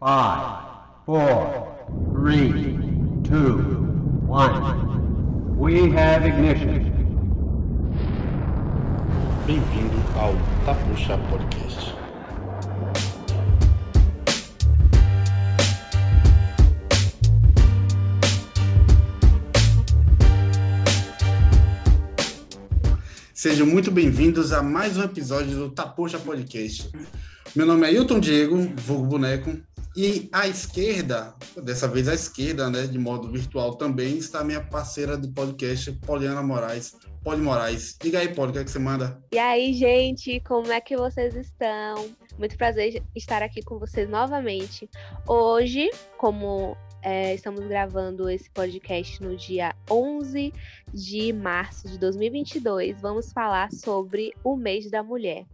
Five, four, three, two, one. We have ignition. Bem-vindo ao Tapuxa Podcast. Sejam muito bem-vindos a mais um episódio do Tapuxa Podcast. Meu nome é Hilton Diego, vulgo boneco, e à esquerda, dessa vez à esquerda, né, de modo virtual também, está a minha parceira de podcast, Poliana Moraes. Poli Moraes. Diga aí, Poli, o que, é que você manda? E aí, gente, como é que vocês estão? Muito prazer estar aqui com vocês novamente. Hoje, como é, estamos gravando esse podcast no dia 11 de março de 2022. Vamos falar sobre o mês da mulher.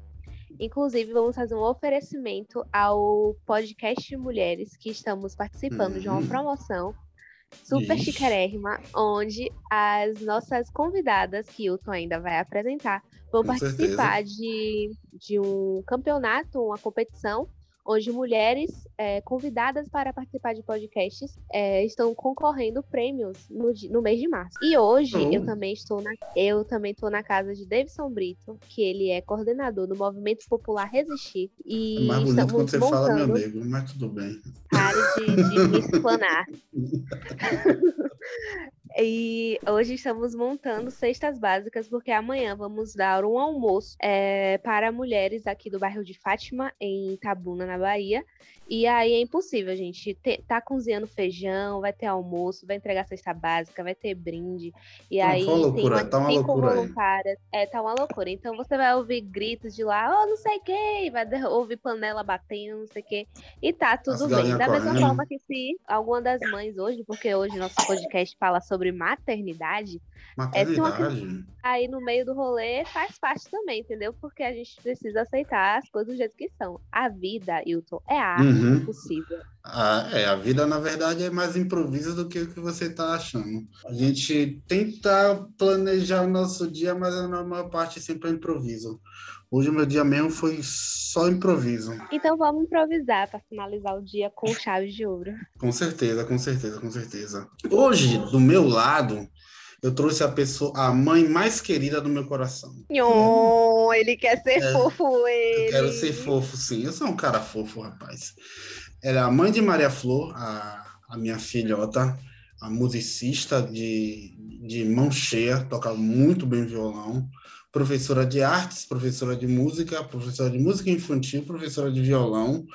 Inclusive, vamos fazer um oferecimento ao podcast Mulheres, que estamos participando de uma uhum. promoção super Ixi. chiquérrima, onde as nossas convidadas, que o Hilton ainda vai apresentar, vão Com participar de, de um campeonato, uma competição onde mulheres é, convidadas para participar de podcasts é, estão concorrendo prêmios no, no, mês de março. E hoje eu oh. também estou na eu também estou na casa de Davidson Brito, que ele é coordenador do Movimento Popular Resistir. E é mais bonito quando você fala, meu amigo, mas tudo bem. Área de, de me explanar. E hoje estamos montando cestas básicas, porque amanhã vamos dar um almoço é, para mulheres aqui do bairro de Fátima, em Itabuna, na Bahia. E aí é impossível, gente ter, tá cozinhando feijão, vai ter almoço, vai entregar cesta básica, vai ter brinde. E tá aí loucura, tem uma, tá uma cinco loucura voluntárias. É, tá uma loucura. Então você vai ouvir gritos de lá, oh, não sei quem, vai ouvir panela batendo, não sei o quê. E tá tudo bem. Da mesma forma que se alguma das mães hoje, porque hoje nosso podcast fala sobre maternidade, Maternidade. É, uma... aí no meio do rolê faz parte também, entendeu? Porque a gente precisa aceitar as coisas do jeito que são. A vida, Hilton, é a arte uhum. possível. Ah, é, a vida, na verdade, é mais improviso do que o que você está achando. A gente tenta planejar o nosso dia, mas a maior parte sempre é improviso. Hoje, meu dia mesmo foi só improviso. Então, vamos improvisar para finalizar o dia com chave de ouro. Com certeza, com certeza, com certeza. Hoje, do meu lado, eu trouxe a pessoa, a mãe mais querida do meu coração. Oh, é. ele quer ser é, fofo, ele. Eu quero ser fofo, sim. Eu sou um cara fofo, rapaz. Ela é a mãe de Maria Flor, a, a minha filhota, a musicista de, de mão cheia, toca muito bem violão, professora de artes, professora de música, professora de música infantil, professora de violão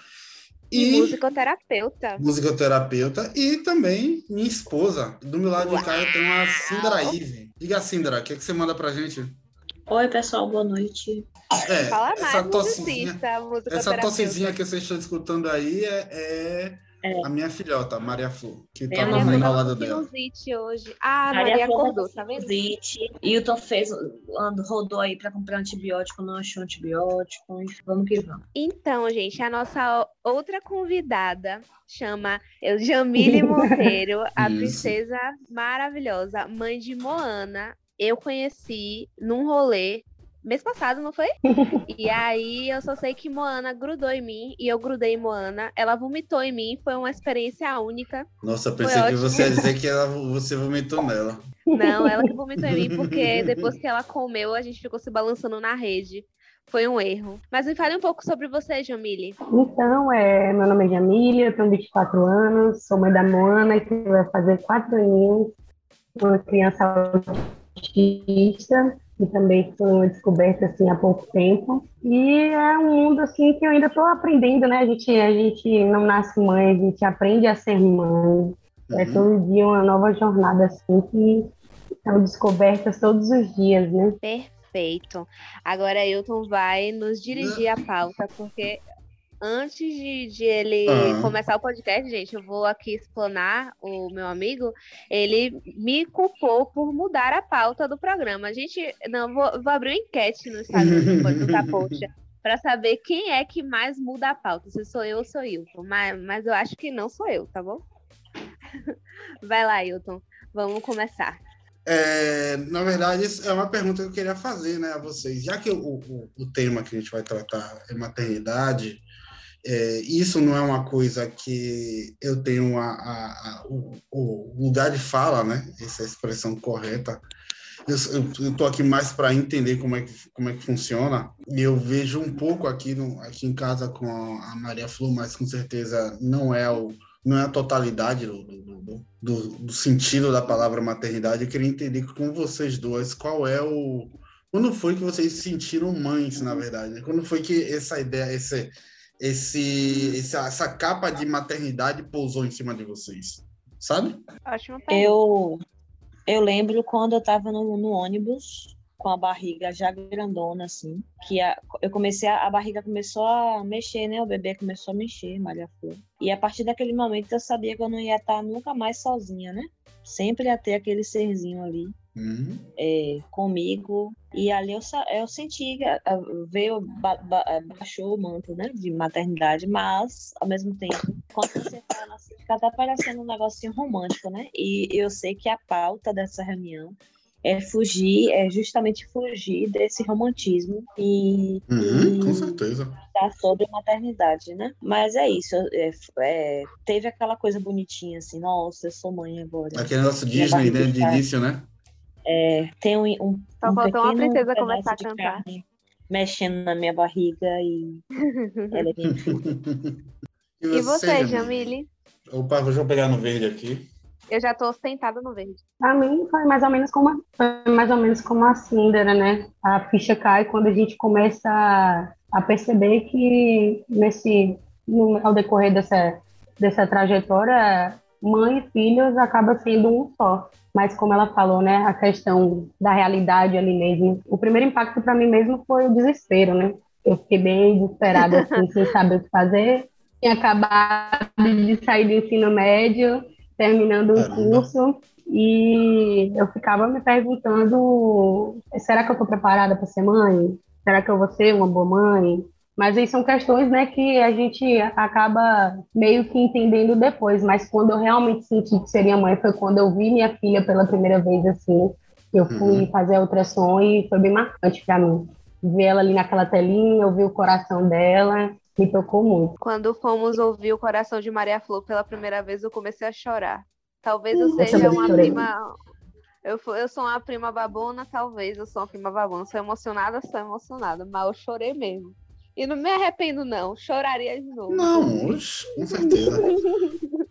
e, e musicoterapeuta. Musicoterapeuta e também minha esposa. Do meu lado Uau. de cá eu tenho a Cindra Ive. Diga, Cindra, o que, é que você manda pra gente? Oi, pessoal, boa noite. É, Fala mais, essa tossezinha, essa tossezinha que vocês estão escutando aí é, é é. A minha filhota, Maria Flor, que tá dormindo ao lado dela. hoje. Ah, Maria, Maria acordou, tá vendo? Hilton fez, rodou aí para comprar antibiótico, não achou antibiótico. Vamos que vamos. Então, gente, a nossa outra convidada chama Jamile Monteiro, a princesa maravilhosa, mãe de Moana. Eu conheci num rolê mês passado, não foi? e aí eu só sei que Moana grudou em mim e eu grudei em Moana. Ela vomitou em mim, foi uma experiência única. Nossa, pensei que você ia dizer que ela, você vomitou nela. Não, ela que vomitou em mim, porque depois que ela comeu, a gente ficou se balançando na rede. Foi um erro. Mas me fale um pouco sobre você, Jamile. Então, é, meu nome é Jamile, eu tenho 24 anos, sou mãe da Moana, que vai fazer 4 aninhos, uma criança autista que também foi uma descoberta assim há pouco tempo. E é um mundo assim que eu ainda estou aprendendo, né? A gente, a gente não nasce mãe, a gente aprende a ser mãe. É uhum. É todo dia uma nova jornada assim que são descobertas todos os dias, né? Perfeito. Agora Hilton vai nos dirigir a pauta, porque antes de, de ele uhum. começar o podcast, gente, eu vou aqui explanar o meu amigo. Ele me culpou por mudar a pauta do programa. A gente, não, vou, vou abrir uma enquete no Instagram do Capocha para saber quem é que mais muda a pauta, se sou eu ou sou Hilton. Mas, mas eu acho que não sou eu, tá bom? Vai lá, Hilton. Vamos começar. É, na verdade, é uma pergunta que eu queria fazer né, a vocês. Já que o, o, o tema que a gente vai tratar é maternidade, É, isso não é uma coisa que eu tenho a, a, a, o, o, lugar de fala, né? Essa é expressão correta. Eu estou aqui mais para entender como é, que, como é que funciona. E eu vejo um pouco aqui, no, aqui em casa com a Maria Flu, mas com certeza não é o, não é a totalidade do, do, do, do, sentido da palavra maternidade. Eu queria entender com vocês duas qual é o. Quando foi que vocês se sentiram mães, na verdade? Quando foi que essa ideia, esse, esse, essa, essa capa de maternidade pousou em cima de vocês? Sabe? Eu, eu lembro quando eu estava no, no ônibus com a barriga já grandona, assim, que a, eu comecei, a, a, barriga começou a mexer, né? O bebê começou a mexer, Maria Flor. E a partir daquele momento eu sabia que eu não ia estar nunca mais sozinha, né? Sempre ia ter aquele serzinho ali uhum. é, comigo. E ali eu, eu senti que veio, ba, ba, baixou o manto, né? De maternidade, mas, ao mesmo tempo, quando você fala assim, fica até parecendo um negocinho romântico, né? E eu sei que a pauta dessa reunião é fugir, é justamente fugir desse romantismo e, uhum, e com certeza tá sobre a maternidade, né? Mas é isso, é, é, teve aquela coisa bonitinha assim, nossa, eu sou mãe agora. Aquele nosso Disney, né, de início, né? É, tem um, um, Só um faltou uma princesa começar a cantar. Mexendo na minha barriga e ela é bem E você, e você Jamile? Opa, deixa eu pegar no verde aqui. Eu já tô sentada no verde. Pra mim foi mais ou menos como foi mais ou menos como a Cindera, né? A ficha cai quando a gente começa a, a perceber que nesse no, ao decorrer dessa dessa trajetória, mãe e filhos acaba sendo um só. Mas como ela falou, né, a questão da realidade ali mesmo. O primeiro impacto para mim mesmo foi o desespero, né? Eu fiquei bem desesperada assim, sem saber o que fazer. Tinha acabado de sair do ensino médio terminando o curso e eu ficava me perguntando: será que eu estou preparada para ser mãe? Será que eu vou ser uma boa mãe? Mas aí são questões né, que a gente acaba meio que entendendo depois. Mas quando eu realmente senti que seria mãe foi quando eu vi minha filha pela primeira vez assim. Eu fui uhum. fazer a ultrassom e foi bem marcante para mim. Ver ela ali naquela telinha, ouvir o coração dela me tocou muito. Quando fomos ouvir o Coração de Maria Flor pela primeira vez, eu comecei a chorar. Talvez eu seja eu uma chorei. prima. Eu, eu sou uma prima babona, talvez eu sou uma prima babona. Sou emocionada, sou emocionada, mas eu chorei mesmo. E não me arrependo, não. Choraria de novo. Não, com certeza.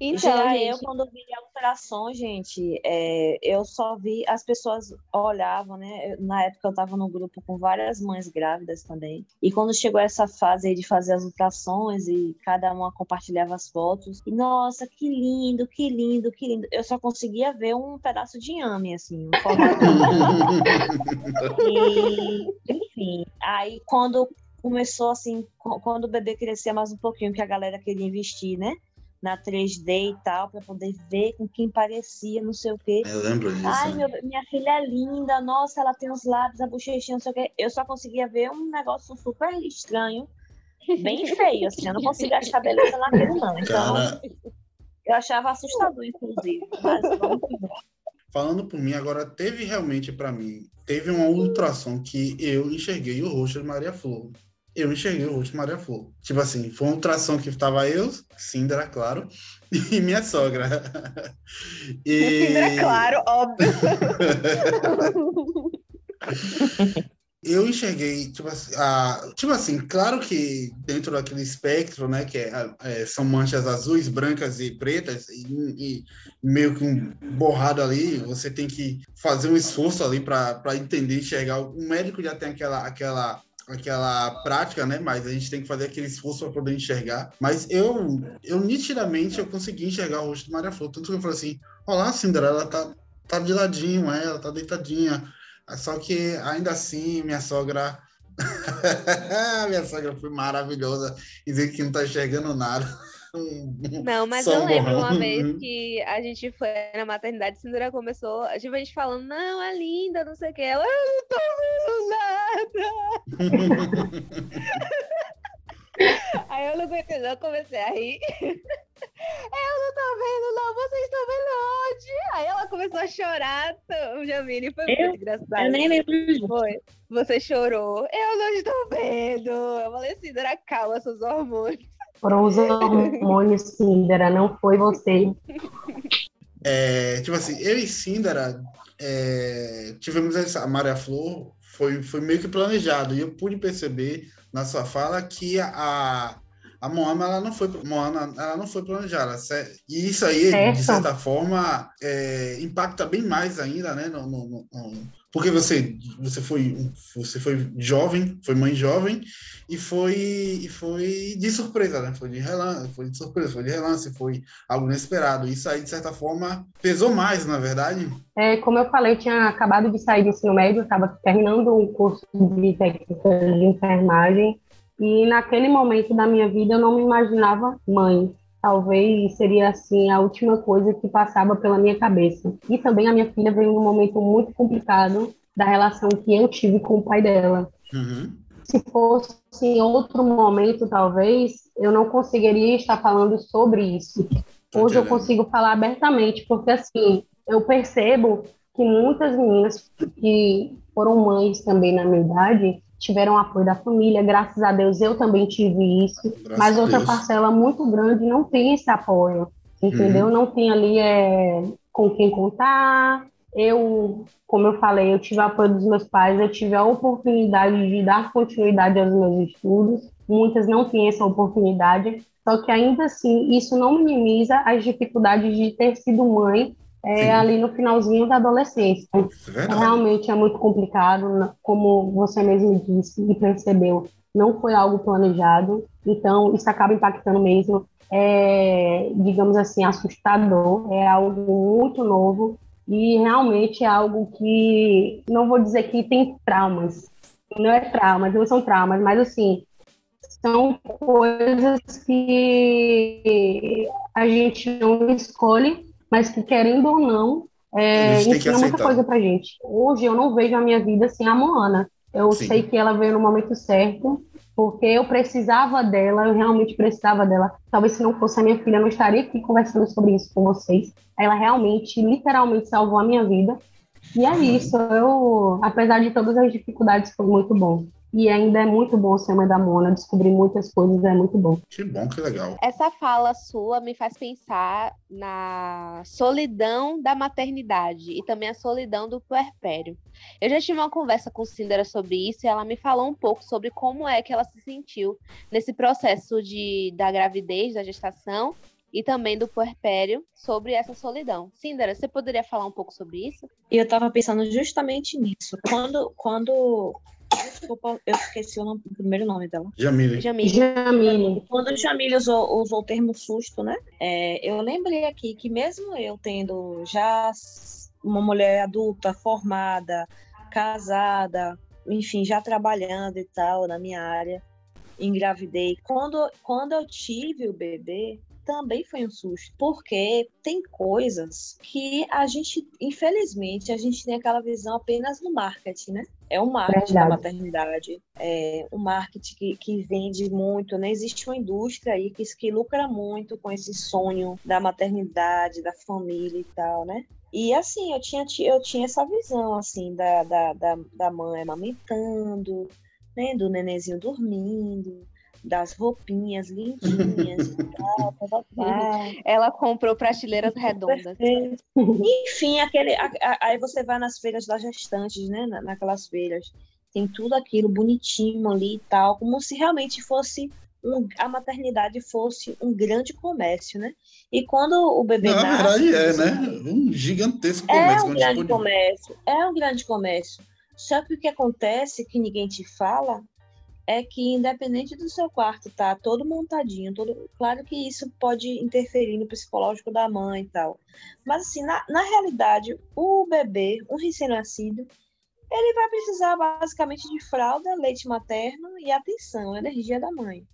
Então, Já gente... eu, quando vi a ultrassom, gente, é, eu só vi as pessoas olhavam, né? Na época eu estava no grupo com várias mães grávidas também. E quando chegou essa fase aí de fazer as ultrassons e cada uma compartilhava as fotos, e nossa, que lindo, que lindo, que lindo. Eu só conseguia ver um pedaço de ame, assim, um e, enfim, aí quando começou assim, quando o bebê crescia mais um pouquinho, que a galera queria investir, né? na 3D e tal, para poder ver com quem parecia, não sei o quê. Eu lembro disso. Ai, meu, minha filha é linda, nossa, ela tem os lábios, a bochechinha, não sei o quê. Eu só conseguia ver um negócio super estranho, bem feio, assim. Eu não conseguia achar beleza naquilo, não. Então, Cara... eu achava assustador, inclusive. Mas Falando por mim, agora teve realmente para mim, teve uma ultrassom que eu enxerguei o rosto de Maria Flor eu enxerguei o rosto de Maria Flor. Tipo assim, foi uma ultrassom que estava eu, Cindra, claro, e minha sogra. E... Cindra, claro, óbvio. eu enxerguei, tipo assim, a, tipo assim, claro que dentro daquele espectro, né, que é, é, são manchas azuis, brancas e pretas, e, e, meio que um borrado ali, você tem que fazer um esforço ali para entender, enxergar. O médico já tem aquela, aquela aquela prática, né? Mas a gente tem que fazer aquele esforço para poder enxergar. Mas eu, eu nitidamente eu consegui enxergar o rosto de Maria Flor. Tanto que eu falei assim: olá, Cinderela, tá, tá de ladinho, ela tá deitadinha. Só que ainda assim, minha sogra. minha sogra foi maravilhosa dizer que não tá enxergando nada. Não, mas eu lembro uma vez que a gente foi na maternidade, Cinderela começou, tipo, a gente falando, não, é linda, não sei o que. Ela, eu não tô vendo nada. Aí eu não aguentei, eu comecei a rir. Eu não tô vendo, não, vocês estão vendo pode? Aí ela começou a chorar, o Jamile foi Eu- muito engraçado. Eu nem lembro. Foi. Você chorou. Eu não estou vendo. Eu falei assim, Dora, calma seus hormônios. Foram os hormônios, Cindera, não foi você. É, tipo assim, eu e Síndara é, tivemos essa, a Maria Flor, foi, foi meio que planejado, e eu pude perceber na sua fala que a, a Moana, ela não foi, Moana, ela não foi planejada, e isso aí, Certo. de certa forma, é, impacta bem mais ainda, né, no- no- no- porque você, você, foi, você foi jovem, foi mãe jovem, e foi, e foi de surpresa, né, foi de relance, foi de surpresa, foi de relance, foi algo inesperado. Isso aí, de certa forma, pesou mais, na verdade. É, como eu falei, eu tinha acabado de sair do ensino médio, estava terminando um curso de técnica de enfermagem, e naquele momento da minha vida eu não me imaginava mãe. Talvez seria assim a última coisa que passava pela minha cabeça. E também a minha filha veio num momento muito complicado da relação que eu tive com o pai dela. Uhum. Se fosse em outro momento, talvez, eu não conseguiria estar falando sobre isso. Hoje eu consigo falar abertamente, porque assim, eu percebo que muitas meninas que foram mães também na minha idade tiveram apoio da família, graças a Deus eu também tive isso, Graças mas outra Deus. parcela muito grande não tem esse apoio, entendeu? Não tem ali é, com quem contar. Eu, como eu falei, eu tive apoio dos meus pais, eu tive a oportunidade de dar continuidade aos meus estudos. Muitas não têm essa oportunidade, só que ainda assim isso não minimiza as dificuldades de ter sido mãe é, ali no finalzinho da adolescência. É verdade. Realmente é muito complicado, como você mesmo disse e percebeu, não foi algo planejado, então isso acaba impactando mesmo. É, digamos assim, assustador, é algo muito novo e realmente é algo que, não vou dizer que tem traumas, não é traumas, não são traumas, mas assim, são coisas que a gente não escolhe, mas que querendo ou não, é, ensina muita coisa pra gente. Hoje eu não vejo a minha vida sem a Moana. Eu Sim. sei que ela veio no momento certo, porque eu precisava dela, eu realmente precisava dela. Talvez se não fosse a minha filha, eu não estaria aqui conversando sobre isso com vocês. Ela realmente, literalmente salvou a minha vida. E é isso, eu, apesar de todas as dificuldades, foi muito bom. E ainda é muito bom ser mãe da Mona, descobrir muitas coisas, é muito bom. Que bom, que legal. Essa fala sua me faz pensar na solidão da maternidade e também a solidão do puerpério. Eu já tive uma conversa com Cindera sobre isso e ela me falou um pouco sobre como é que ela se sentiu nesse processo de, da gravidez, da gestação e também do puerpério sobre essa solidão. Cindera, você poderia falar um pouco sobre isso? E eu tava pensando justamente nisso. Quando, quando Desculpa, eu esqueci o, nome- o primeiro nome dela. Jamile. Jamile. Jamile, Quando o Jamile usou, usou o termo susto, né? é, eu lembrei aqui que mesmo eu tendo já uma mulher adulta, formada, casada, enfim, já trabalhando e tal na minha área, engravidei. Quando, quando eu tive o bebê, também foi um susto, porque tem coisas que a gente, infelizmente, a gente tem aquela visão apenas no marketing, né? É o marketing da Verdade. maternidade, é um marketing que, que vende muito, né? Existe uma indústria aí que, que lucra muito com esse sonho da maternidade, da família e tal, né? E assim, eu tinha, eu tinha essa visão, assim, da, da, da, da mãe amamentando, né? Do nenenzinho dormindo, das roupinhas e tal, tal. Ela comprou prateleiras redondas. Enfim, aquele, a- a- aí você vai nas feiras das gestantes, né? na- Naquelas feiras. Tem tudo aquilo bonitinho ali e tal, como se realmente fosse um, a maternidade fosse um grande comércio, né? E quando o bebê Na nasce, verdade é, né? Um gigantesco É comércio. um a gente grande comércio, é um grande comércio. Só que o que acontece, que ninguém te fala, é que independente do seu quarto tá todo montadinho, todo, claro que isso pode interferir no psicológico da mãe e tal. Mas assim, na, na realidade, o bebê, um recém-nascido, ele vai precisar basicamente de fralda, leite materno e atenção, energia da mãe.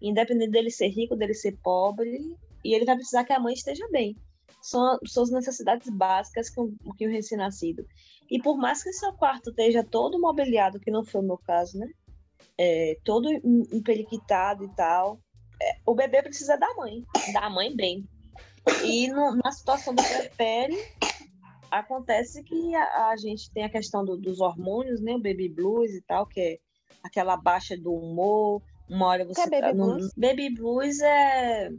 Independente dele ser rico, dele ser pobre, e ele vai precisar que a mãe esteja bem. São, são as necessidades básicas que um, que um recém-nascido. E por mais que seu quarto esteja todo mobiliado, que não foi o meu caso, né? É, todo em- emperiquitado e tal, é, o bebê precisa da mãe, da mãe bem. E no, na situação do puerpério, acontece que a, a, gente tem a questão do, dos hormônios, né? O baby blues e tal, que é aquela baixa do humor. Uma hora você. Que é baby tá, blues? No, baby blues é,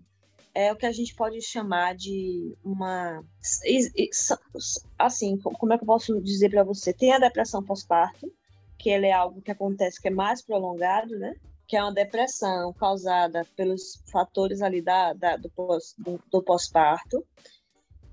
é o que a gente pode chamar de uma. Assim, como é que eu posso dizer para você? Tem a depressão pós-parto, que ele é algo que acontece que é mais prolongado, né? Que é uma depressão causada pelos fatores ali da, da do pós-parto.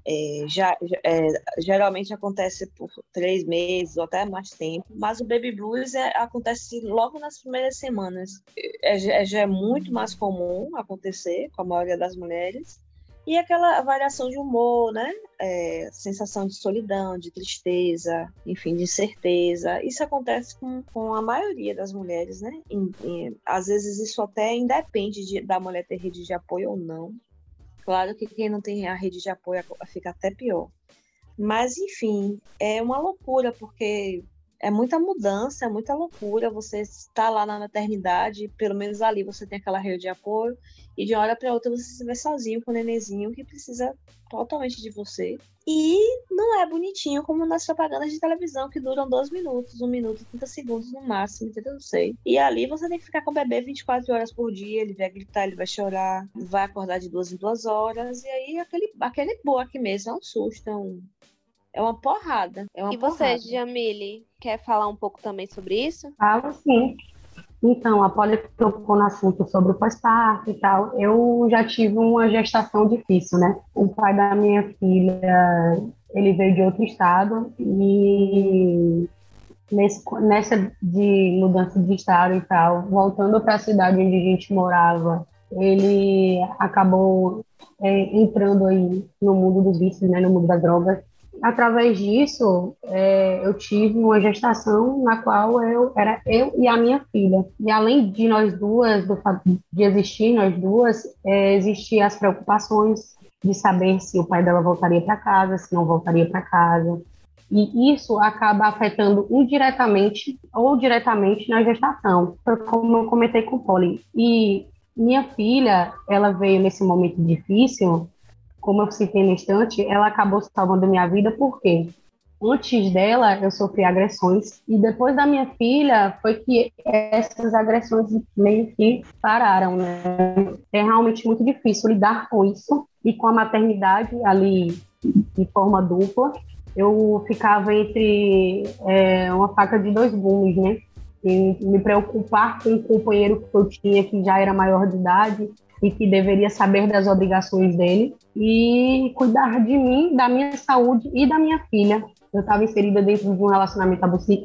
É, já, é, geralmente acontece por três meses ou até mais tempo, mas o baby blues é, acontece logo nas primeiras semanas. É, é, já é muito mais comum acontecer com a maioria das mulheres. E aquela variação de humor, né? É, sensação de solidão, de tristeza, enfim, de incerteza. Isso acontece com, com a maioria das mulheres, né? E, e, às vezes isso até independe de, da mulher ter rede de apoio ou não. Claro que quem não tem a rede de apoio fica até pior. Mas, enfim, é uma loucura, porque é muita mudança, é muita loucura. Você está lá na maternidade, pelo menos ali você tem aquela rede de apoio, e de uma hora para outra você se vê sozinho com o nenenzinho que precisa totalmente de você. E não é bonitinho como nas propagandas de televisão que duram 12 minutos, 1 minuto, 30 segundos no máximo, entendeu? Não sei. E ali você tem que ficar com o bebê 24 horas por dia, ele vai gritar, ele vai chorar, vai acordar de duas em duas horas, e aí aquele, aquele boa aqui mesmo é um susto, é um é uma porrada. É uma e você, Jamile, quer falar um pouco também sobre isso? Falo sim. Então, a Polly tocou no assunto sobre o pós-parto e tal. Eu já tive uma gestação difícil, né? O pai da minha filha, ele veio de outro estado e nesse, nessa de mudança de estado e tal, voltando para a cidade onde a gente morava, ele acabou é, entrando aí no mundo dos vícios, né? No mundo das drogas através disso, é, eu tive uma gestação na qual eu era eu e a minha filha. E além de nós duas, do fato de existir nós duas, é, existiam as preocupações de saber se o pai dela voltaria para casa, se não voltaria para casa. E isso acaba afetando indiretamente ou diretamente na gestação, como eu comentei com o Polly. E minha filha, ela veio nesse momento difícil como eu citei no instante, ela acabou salvando minha vida porque antes dela eu sofri agressões e depois da minha filha foi que essas agressões meio que pararam, né? É realmente muito difícil lidar com isso e com a maternidade ali de forma dupla. Eu ficava entre é, uma faca de dois gumes, né? E me preocupar com o companheiro que eu tinha que já era maior de idade e que deveria saber das obrigações dele e cuidar de mim, da minha saúde e da minha filha. Eu estava inserida dentro de um relacionamento abusivo,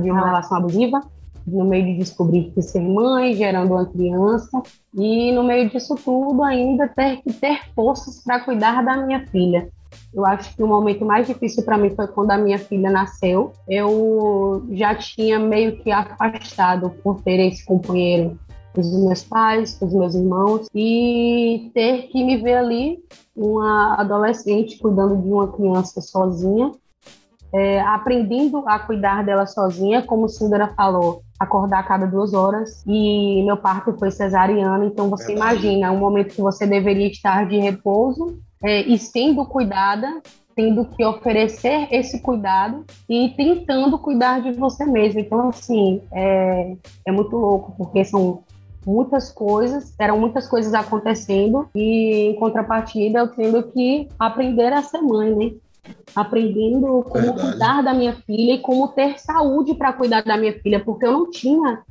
de uma relação abusiva, no meio de descobrir que ser mãe, gerando uma criança, e no meio disso tudo ainda ter que ter forças para cuidar da minha filha. Eu acho que o momento mais difícil para mim foi quando a minha filha nasceu. Eu já tinha meio que afastado por ter esse companheiro os meus pais, os meus irmãos, e ter que me ver ali, uma adolescente cuidando de uma criança sozinha, é, aprendendo a cuidar dela sozinha, como Cindra falou, acordar a cada duas horas. E meu parto foi cesariano, então você Verdade. imagina um momento que você deveria estar de repouso é, e sendo cuidada, tendo que oferecer esse cuidado e tentando cuidar de você mesmo. Então, assim, é, é muito louco, porque são muitas coisas, eram muitas coisas acontecendo e em contrapartida eu tendo que aprender a ser mãe, né? Aprendendo como Verdade. cuidar da minha filha e como ter saúde para cuidar da minha filha, porque eu não tinha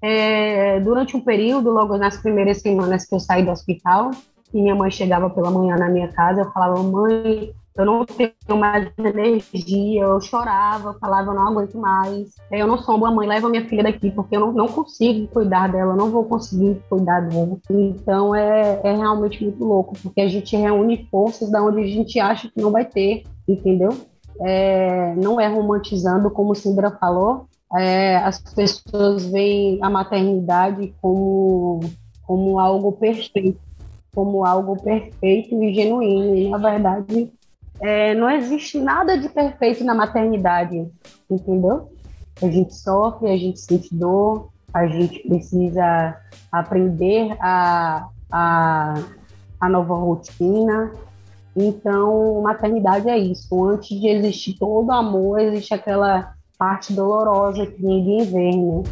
é, durante um período, logo nas primeiras semanas que eu saí do hospital, e minha mãe chegava pela manhã na minha casa, eu falava, mãe, eu não tenho mais energia, eu chorava, eu falava, eu não aguento mais, eu não sou uma mãe, leva minha filha daqui, porque eu não, não consigo cuidar dela, não vou conseguir cuidar dela. Então é, é realmente muito louco, porque a gente reúne forças da onde a gente acha que não vai ter, entendeu? É, não é romantizando, como o Sindra falou, é, as pessoas veem a maternidade como, como algo perfeito, como algo perfeito e genuíno, e na verdade é, não existe nada de perfeito na maternidade, entendeu? A gente sofre, a gente sente dor, a gente precisa aprender a, a a nova rotina. Então, maternidade é isso. Antes de existir todo amor, existe aquela parte dolorosa que ninguém vê, né?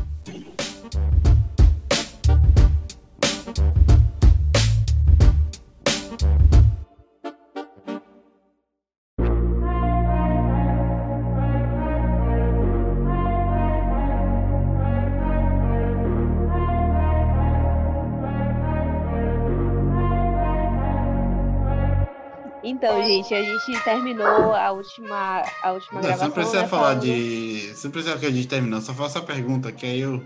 Então, gente, a gente terminou a última, a última Não, você gravação. não precisa né, falar falando- de. Você não precisa que a gente terminou, só faça a pergunta, que aí eu.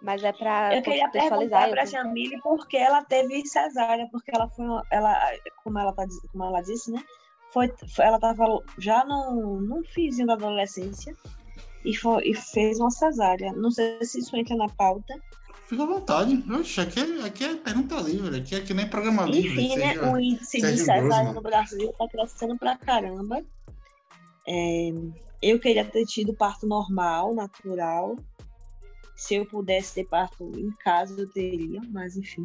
Mas é pra Eu queria perguntar para a. Jamile por que ela teve cesárea, porque ela foi, ela, como ela tá, como ela disse, né? Foi, foi- ela estava já no, no finzinho da adolescência e, foi, e fez uma cesárea. Não sei se isso entra na pauta. Fica à vontade. Oxe, aqui é, aqui é pergunta livre, aqui é que nem programa livre. Enfim, né? O índice de cesárea no Brasil está crescendo pra caramba. É, eu queria ter tido parto normal, natural. Se eu pudesse ter parto em casa, eu teria, mas enfim.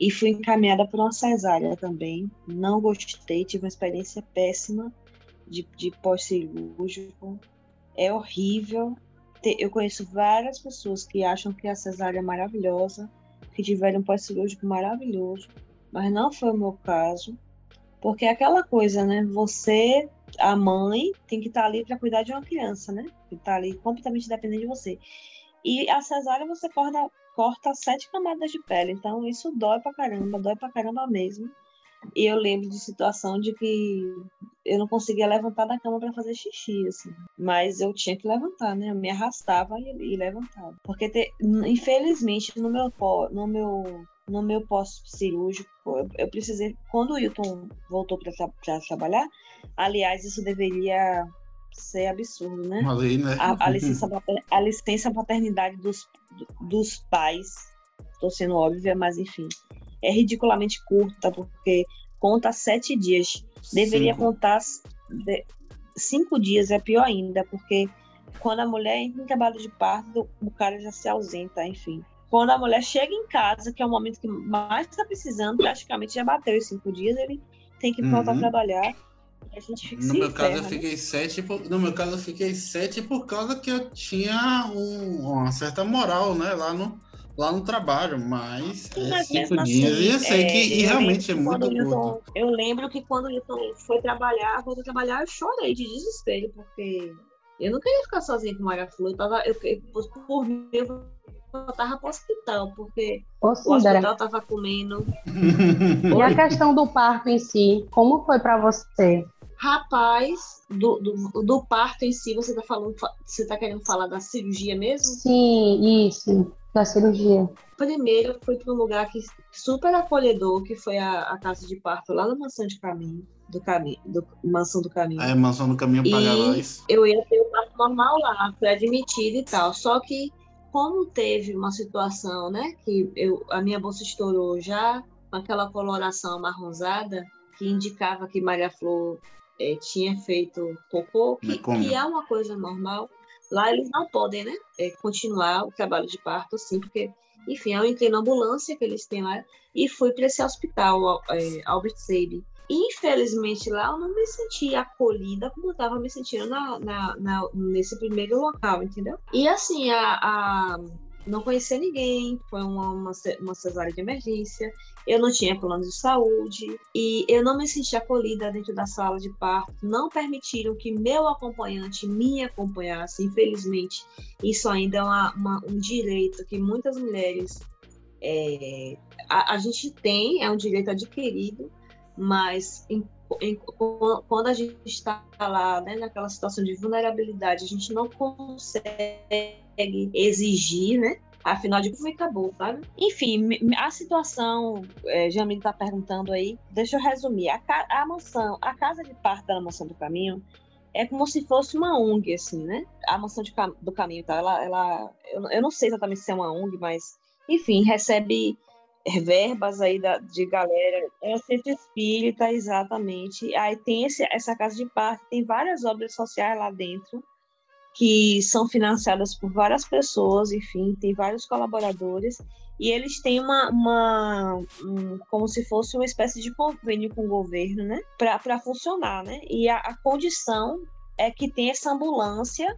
E fui encaminhada por uma cesárea também. Não gostei, tive uma experiência péssima de, de pós-cirúrgico. É horrível. Eu conheço várias pessoas que acham que a cesárea é maravilhosa, que tiveram um pós-cirúrgico maravilhoso, mas não foi o meu caso. Porque é aquela coisa, né? Você, a mãe, tem que estar ali para cuidar de uma criança, né? Que está ali completamente dependente de você. E a cesárea você corta, corta sete camadas de pele, então isso dói pra caramba, dói pra caramba mesmo. E eu lembro de situação de que eu não conseguia levantar da cama para fazer xixi, assim. Mas eu tinha que levantar, né? Eu me arrastava e, e levantava. Porque, te- infelizmente, no meu, no meu, no meu pós-cirúrgico, eu, eu precisei... Quando o Hilton voltou para trabalhar, aliás, isso deveria ser absurdo, né? Uma lei, né? a, a licença, a licença paternidade dos, dos pais, estou sendo óbvia, mas enfim, é ridiculamente curta, porque conta sete dias. Deveria Cinco. contar cinco dias, é pior ainda, porque quando a mulher entra em trabalho de parto, o cara já se ausenta, enfim. Quando a mulher chega em casa, que é o momento que mais está precisando, praticamente já bateu os cinco dias, ele tem que voltar Uhum. a trabalhar. A gente fica No meu caso, eu né? fiquei sete. Por... No meu caso, eu fiquei sete por causa que eu tinha um- uma certa moral, né? Lá no, lá no trabalho. Mas, é cinco dias. assim, e eu sei é, que e realmente é muito quando o curto. Eu lembro que quando o foi trabalhar, a trabalhar, eu chorei de desespero, porque eu não queria ficar sozinha com Maria Flor. Eu tava, eu, eu- por, mim, eu voltava pro hospital, porque Ô, o hospital tava comendo. e a questão do parto em si, como foi para você? Rapaz, do, do, do parto em si, você tá falando, você tá querendo falar da cirurgia mesmo? Sim, isso, da cirurgia. Primeiro, eu fui para um lugar que, super acolhedor, que foi a, a casa de parto lá na Mansão de Caminho, do Caminho, do Mansão do Caminho. Aí, mansão no caminho para E- Galóis. eu ia ter o parto normal lá, foi admitida e tal. Só que, como teve uma situação, né, que eu, a minha bolsa estourou já com aquela coloração amarronzada, que indicava que Maria Flor eh, tinha feito cocô, que, que é uma coisa normal. Lá eles não podem, né, eh, continuar o trabalho de parto assim, porque, enfim, eu entrei na ambulância que eles têm lá e fui para esse hospital, eh, Albert Sabin. Infelizmente lá eu não me senti acolhida como eu estava me sentindo na, na- na- nesse primeiro local, entendeu? E assim, a, a- não conhecia ninguém, foi uma, uma, uma cesárea de emergência, eu não tinha plano de saúde e eu não me senti acolhida dentro da sala de parto, não permitiram que meu acompanhante me acompanhasse, infelizmente. Isso ainda é uma- uma- um direito que muitas mulheres é, a, a gente tem, é um direito adquirido, mas em- em- quando a gente está lá né, naquela situação de vulnerabilidade, a gente não consegue exigir, né? Afinal de contas, acabou, sabe? Enfim, a situação, é, Jamil está perguntando aí, deixa eu resumir. A, a mansão, a casa de parto da mansão do caminho é como se fosse uma ONG, assim, né? A mansão de do caminho, tá? Ela, ela, eu, não- eu não sei exatamente se é uma ONG, mas, enfim, recebe verbas aí da, de galera. É um centro espírita, exatamente. Aí tem esse, essa casa de parto, tem várias obras sociais lá dentro. Que são financiadas por várias pessoas, enfim, tem vários colaboradores, e eles têm uma, uma um, como se fosse uma espécie de convênio com o governo, né, para funcionar, né, e a, a condição é que tem essa ambulância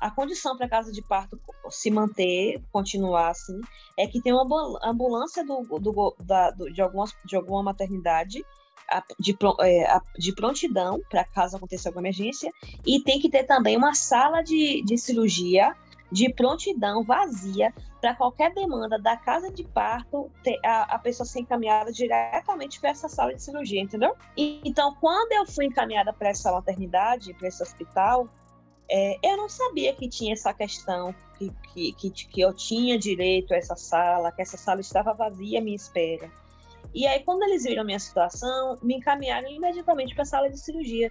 a condição para a casa de parto se manter, continuar assim, é que tem uma ambulância do, do, da, do, de, algumas, de alguma maternidade de, é, de prontidão para caso aconteça alguma emergência, e tem que ter também uma sala de, de cirurgia de prontidão vazia para qualquer demanda da casa de parto, a, a pessoa ser encaminhada diretamente para essa sala de cirurgia, entendeu? E, então, quando eu fui encaminhada para essa maternidade, para esse hospital, é, eu não sabia que tinha essa questão, que, que, que, que eu tinha direito a essa sala, que essa sala estava vazia à minha espera. E aí, quando eles viram a minha situação, me encaminharam imediatamente para a sala de cirurgia.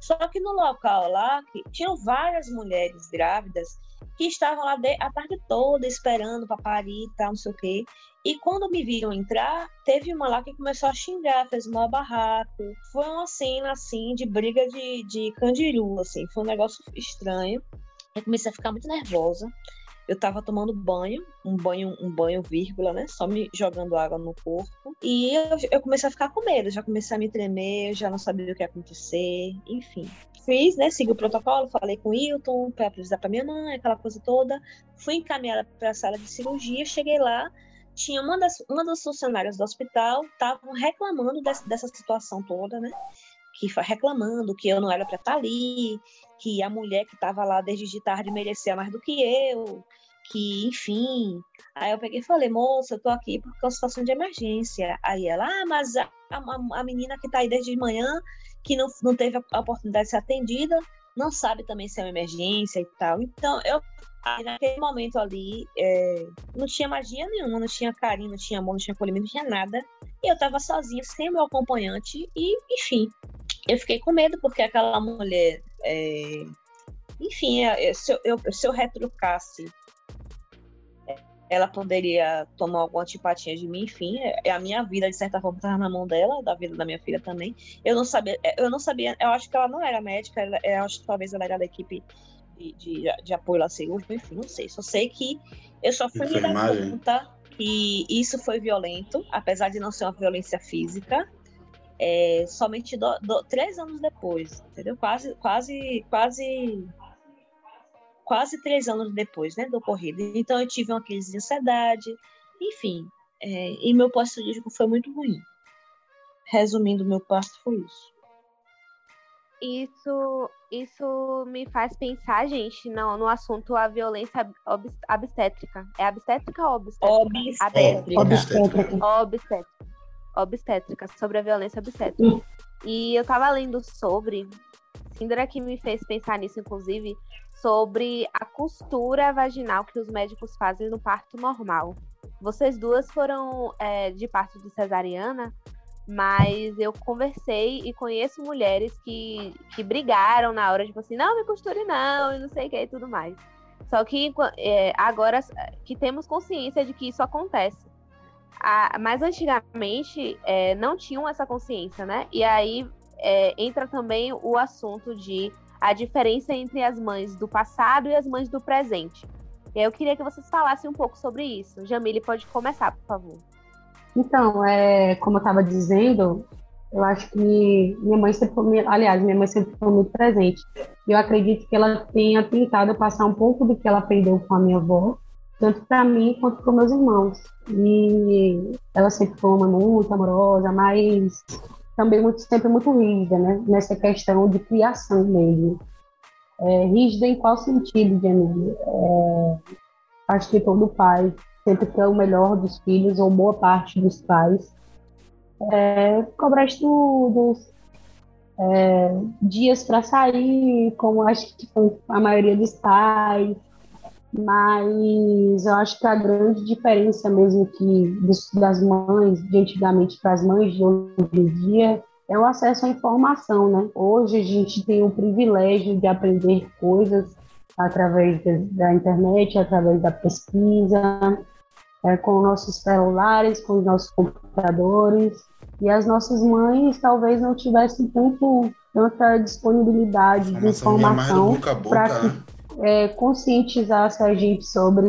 Só que no local lá, tinham várias mulheres grávidas que estavam lá a tarde toda esperando para parir e tal, não sei o quê. E quando me viram entrar, teve uma lá que começou a xingar, fez um barraco. Foi uma cena, assim, de briga de, de candiru, assim. Foi um negócio estranho. Eu comecei a ficar muito nervosa. Eu tava tomando banho, um banho, um banho, vírgula, né? Só me jogando água no corpo. E eu, eu comecei a ficar com medo, já comecei a me tremer, já não sabia o que ia acontecer, enfim. Fiz, né? Segui o protocolo, falei com o Hilton para avisar para minha mãe, aquela coisa toda. Fui encaminhada para a sala de cirurgia, cheguei lá, tinha uma das, uma das funcionárias do hospital estavam reclamando dessa, dessa situação toda, né? Que foi reclamando que eu não era para estar tá ali, que a mulher que estava lá desde de tarde merecia mais do que eu, que, enfim. Aí eu peguei e falei, moça, eu tô aqui é uma situação de emergência. Aí ela, ah, mas a, a, a menina que tá aí desde de manhã, que não, não teve a oportunidade de ser atendida, não sabe também se é uma emergência e tal. Então, eu naquele momento ali, é, não tinha magia nenhuma, não tinha carinho, não tinha amor, não tinha acolhimento, não tinha nada. E eu tava sozinha, sem meu acompanhante, e enfim. Eu fiquei com medo porque aquela mulher. É, enfim, é, é, se eu, eu, se eu retrucasse, ela poderia tomar alguma antipatia de mim, enfim, é, a minha vida de certa forma estava na mão dela, da vida da minha filha também. Eu não sabia, eu não sabia, eu acho que ela não era médica, eu acho que talvez ela era da equipe de, de, de apoio lá cirúrgico, enfim, não sei. Só sei que eu só fui me dar conta que isso foi violento, apesar de não ser uma violência física, é, somente do, do, três anos depois, entendeu? Quase, quase, quase, quase três anos depois, né, do ocorrido. Então eu tive uma crise de ansiedade, enfim, é, e meu pós-cirúrgico foi muito ruim. Resumindo, meu parto foi isso isso, isso me faz pensar, gente, no, no assunto a violência ob, obstétrica. É obstétrica ou obstétrica? Obstétrica. Obstétrica. Obstétrica. Obstétrica, sobre a violência obstétrica. Hum. E eu tava lendo sobre, Cindra que me fez pensar nisso, inclusive, sobre a costura vaginal que os médicos fazem no parto normal. Vocês duas foram é, de parto de cesariana, mas eu conversei e conheço mulheres que, que brigaram na hora, tipo assim, não me costure não, e não sei o que e tudo mais. Só que é, agora que temos consciência de que isso acontece. A, mas antigamente é, não tinham essa consciência, né? E aí é, entra também o assunto de a diferença entre as mães do passado e as mães do presente. E aí eu queria que vocês falassem um pouco sobre isso. Jamile, pode começar, por favor. Então, é, como eu estava dizendo, eu acho que minha mãe sempre foi, aliás, minha mãe sempre foi muito presente. Eu acredito que ela tenha tentado passar um pouco do que ela aprendeu com a minha avó, tanto para mim quanto para meus irmãos. E ela sempre foi uma muito amorosa, mas também muito, sempre muito rígida, né? Nessa questão de criação mesmo. É, rígida em qual sentido, Jamile? É, acho que todo pai sempre quer o melhor dos filhos, ou boa parte dos pais. É, cobrar estudos, é, dias para sair, como acho que a maioria dos pais, mas eu acho que a grande diferença mesmo que das mães de antigamente para as mães de hoje em dia é o acesso à informação, né? Hoje a gente tem o privilégio de aprender coisas através da internet, através da pesquisa, é, com nossos celulares, com os nossos computadores. E as nossas mães talvez não tivessem tanto tanta disponibilidade de informação para que né? É, conscientizasse a gente sobre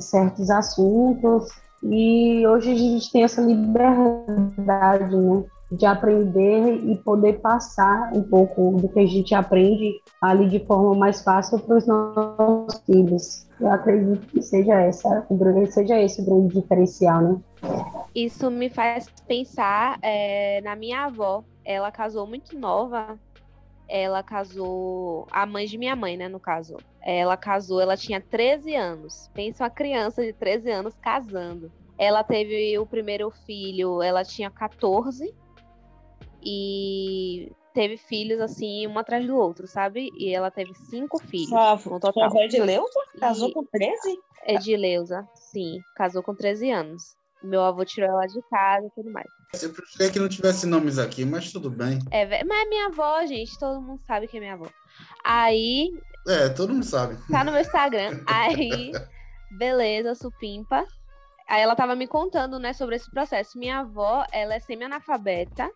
certos assuntos. E hoje a gente tem essa liberdade, né? de aprender e poder passar um pouco do que a gente aprende ali de forma mais fácil para os nossos filhos. Eu acredito que seja essa, seja esse o grande diferencial, né? Isso me faz pensar é, na minha avó. Ela casou muito nova. Ela casou. A mãe de minha mãe, né, no caso. Ela casou, ela tinha 13 anos. Pensa uma criança de 13 anos casando. Ela teve o primeiro filho, ela tinha 14 e teve filhos assim, um atrás do outro, sabe? E ela teve cinco filhos sua, no total. Sua avó Edileuza? Casou e... com 13? Edileuza, sim, casou com 13 anos. Meu avô tirou ela de casa e tudo mais. Eu preferia que não tivesse nomes aqui, mas tudo bem. É, mas é minha avó, gente, todo mundo sabe que é minha avó. Aí. É, todo mundo sabe. Tá no meu Instagram. Aí, beleza, supimpa. Aí ela tava me contando, né, sobre esse processo. Minha avó, ela é semi-analfabeta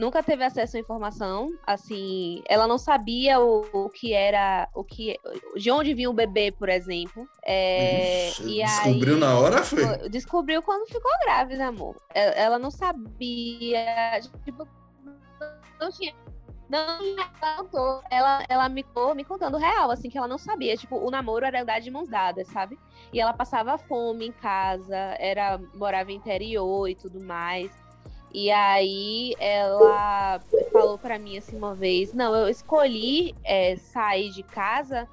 nunca teve acesso à informação, assim, ela não sabia o, o que era, o que, de onde vinha o bebê, por exemplo. É, Ixi, descobriu aí, na hora, foi? Descobriu quando ficou grávida, amor. Ela não sabia, tipo, não tinha não, ela, ela, ela me, me contando real, assim, que ela não sabia. Tipo, o namoro era andar de mãos dadas, sabe? E ela passava fome em casa, era morava interior e tudo mais. E aí ela falou para mim assim uma vez, não, eu escolhi é, sair de casa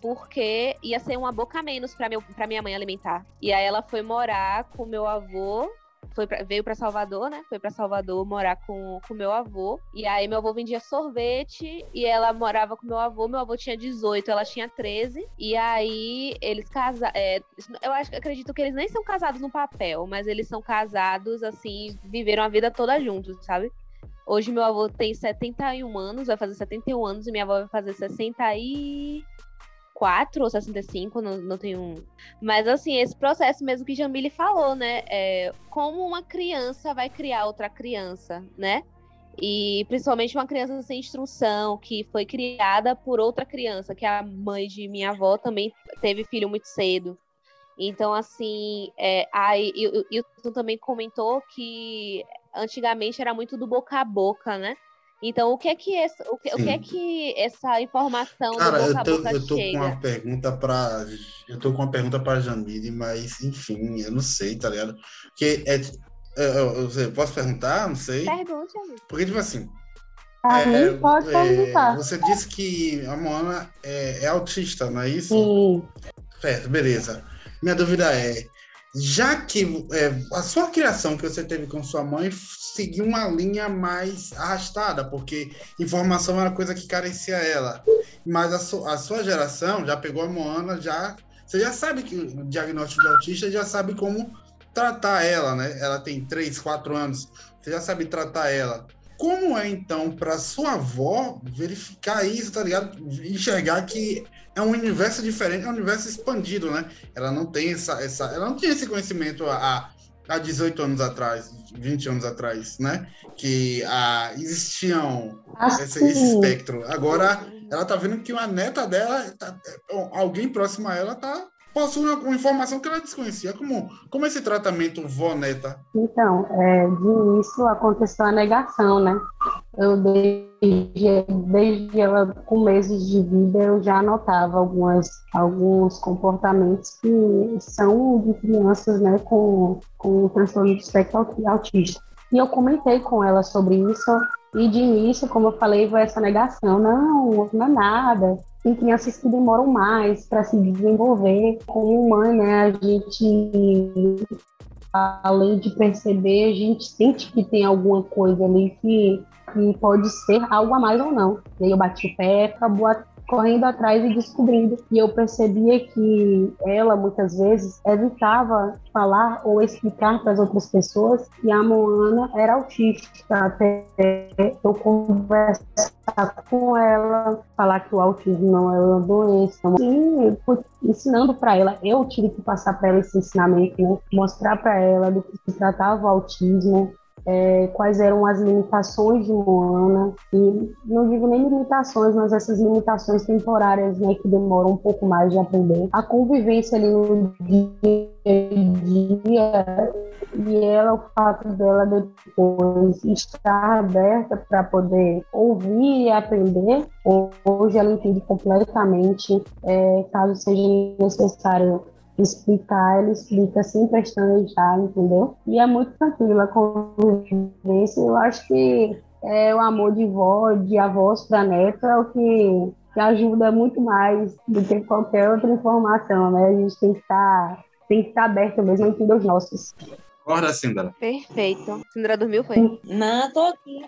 porque ia ser uma boca menos para minha mãe alimentar. E aí ela foi morar com meu avô foi pra, veio para Salvador, né? Foi para Salvador morar com o meu avô. E aí meu avô vendia sorvete e ela morava com meu avô. Meu avô tinha 18, ela tinha 13. E aí eles casaram. É, eu acho, acredito que eles nem são casados no papel, mas eles são casados, assim, viveram a vida toda juntos, sabe? Hoje meu avô tem 71 anos, vai fazer 71 anos, e minha avó vai fazer 60 e 64 ou 65, não, não tenho um. Mas assim, esse processo mesmo que Jamile falou, né? É, como uma criança vai criar outra criança, né? E principalmente uma criança sem instrução, que foi criada por outra criança, que a mãe de minha avó também teve filho muito cedo. Então, assim, é, aí, o também comentou que antigamente era muito do boca a boca, né? Então, o que é que essa, o que, o que é que essa informação Cara, do boca eu tô, boca eu tô chega? com uma pergunta para eu tô com uma pergunta para Jamile, mas enfim, eu não sei, tá ligado? Porque é, eu, eu, posso perguntar? Não sei. Pergunte, amigo. Porque tipo assim, é, pode perguntar. É, você disse que a Moana é, é autista, não é isso? Sim. Certo, beleza. Minha dúvida é, já que é, a sua criação que você teve com sua mãe seguiu uma linha mais arrastada, porque informação era coisa que carecia ela. Mas a, su, a sua geração já pegou a Moana, já você já sabe que o diagnóstico de autista já sabe como tratar ela, né? Ela tem 3, 4 anos, você já sabe tratar ela. Como é então para sua avó verificar isso, tá ligado? Enxergar que é um universo diferente, é um universo expandido, né? Ela não tem essa, essa ela não tinha esse conhecimento há, há 18 anos atrás, 20 anos atrás, né? Que ah, existiam esse, esse, espectro. Agora ela tá vendo que uma neta dela, tá, alguém próximo a ela, tá possui uma, informação que ela desconhecia. Como, como esse tratamento vó-neta? Então, é, de início aconteceu a negação, né? Eu desde, desde ela com meses de vida eu já notava algumas, alguns comportamentos que são de crianças, né, com, com transtorno de espectro autista. E eu comentei com ela sobre isso e de início, como eu falei, foi essa negação, não, não é nada, tem crianças que demoram mais para se desenvolver. Como mãe, né, a gente, além de perceber, a gente sente que tem alguma coisa ali que, que pode ser algo a mais ou não. E aí eu bati o pé, acabou correndo atrás e descobrindo. E eu percebia que ela, muitas vezes, evitava falar ou explicar para as outras pessoas que a Moana era autista. Até eu conversar com ela, falar que o autismo não é uma doença. Sim, ensinando para ela, eu tive que passar para ela esse ensinamento, né? mostrar para ela do que se tratava o autismo, é, quais eram as limitações de Moana, e não digo nem limitações, mas essas limitações temporárias, né, que demoram um pouco mais de aprender. A convivência ali no dia dia e ela, o fato dela depois estar aberta para poder ouvir e aprender, hoje ela entende completamente, é, caso seja necessário explicar, ela explica sem pestanejar, entendeu? E é muito tranquila a convivência. Eu acho que é, o amor de vó, de avós para neto é o que, que ajuda muito mais do que qualquer outra informação, né? A gente tem que estar, tem que estar aberto mesmo entender os nossos. Bora, Cindra. Perfeito. Cindra dormiu, foi? Não, tô aqui.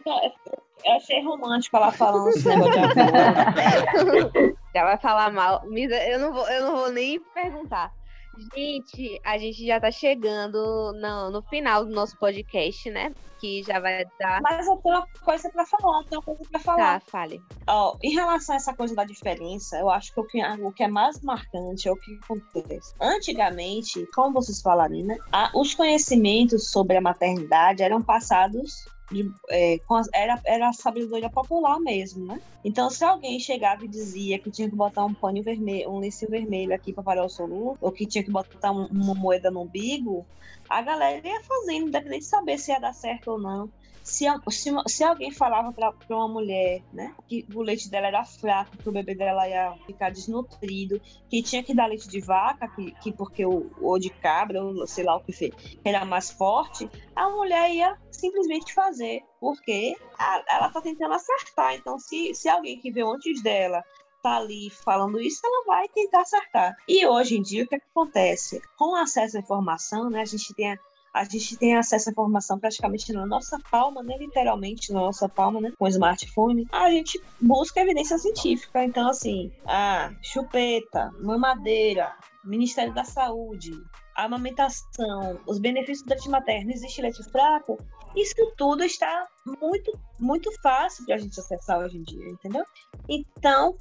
Eu achei romântico ela falando esse negócio de amor. Ela vai falar mal. Eu não vou, eu não vou nem perguntar. Gente, a gente já tá chegando no, no final do nosso podcast, né? Que já vai dar. Mas eu tenho uma coisa pra falar, tenho uma coisa pra falar. Tá, fale. Ó, em relação a essa coisa da diferença, eu acho que o que, o que é mais marcante é o que acontece. Antigamente, como vocês falaram, né? A, os conhecimentos sobre a maternidade eram passados de, é, era, era a sabedoria popular mesmo, né? Então, se alguém chegava e dizia que tinha que botar um pano vermelho, um lencinho vermelho aqui para parar o soluço, ou que tinha que botar um, uma moeda no umbigo, a galera ia fazendo, independente de saber se ia dar certo ou não se, se, se alguém falava para uma mulher, né, que o leite dela era fraco, que o bebê dela ia ficar desnutrido, que tinha que dar leite de vaca, que, que porque o ou de cabra, ou sei lá o que fez, era mais forte, a mulher ia simplesmente fazer, porque a, ela tá tentando acertar. Então, se, se alguém que veio antes dela tá ali falando isso, ela vai tentar acertar. E hoje em dia, o que, é que acontece? Com acesso à informação, né, a gente tem a, a gente tem acesso à informação praticamente na nossa palma, né? Literalmente na nossa palma, né? Com o smartphone. A gente busca evidência científica. Então, assim, a chupeta, mamadeira, Ministério da Saúde, amamentação, os benefícios do leite materno, existe leite fraco, isso tudo está muito, muito fácil para a gente acessar hoje em dia, entendeu? Então,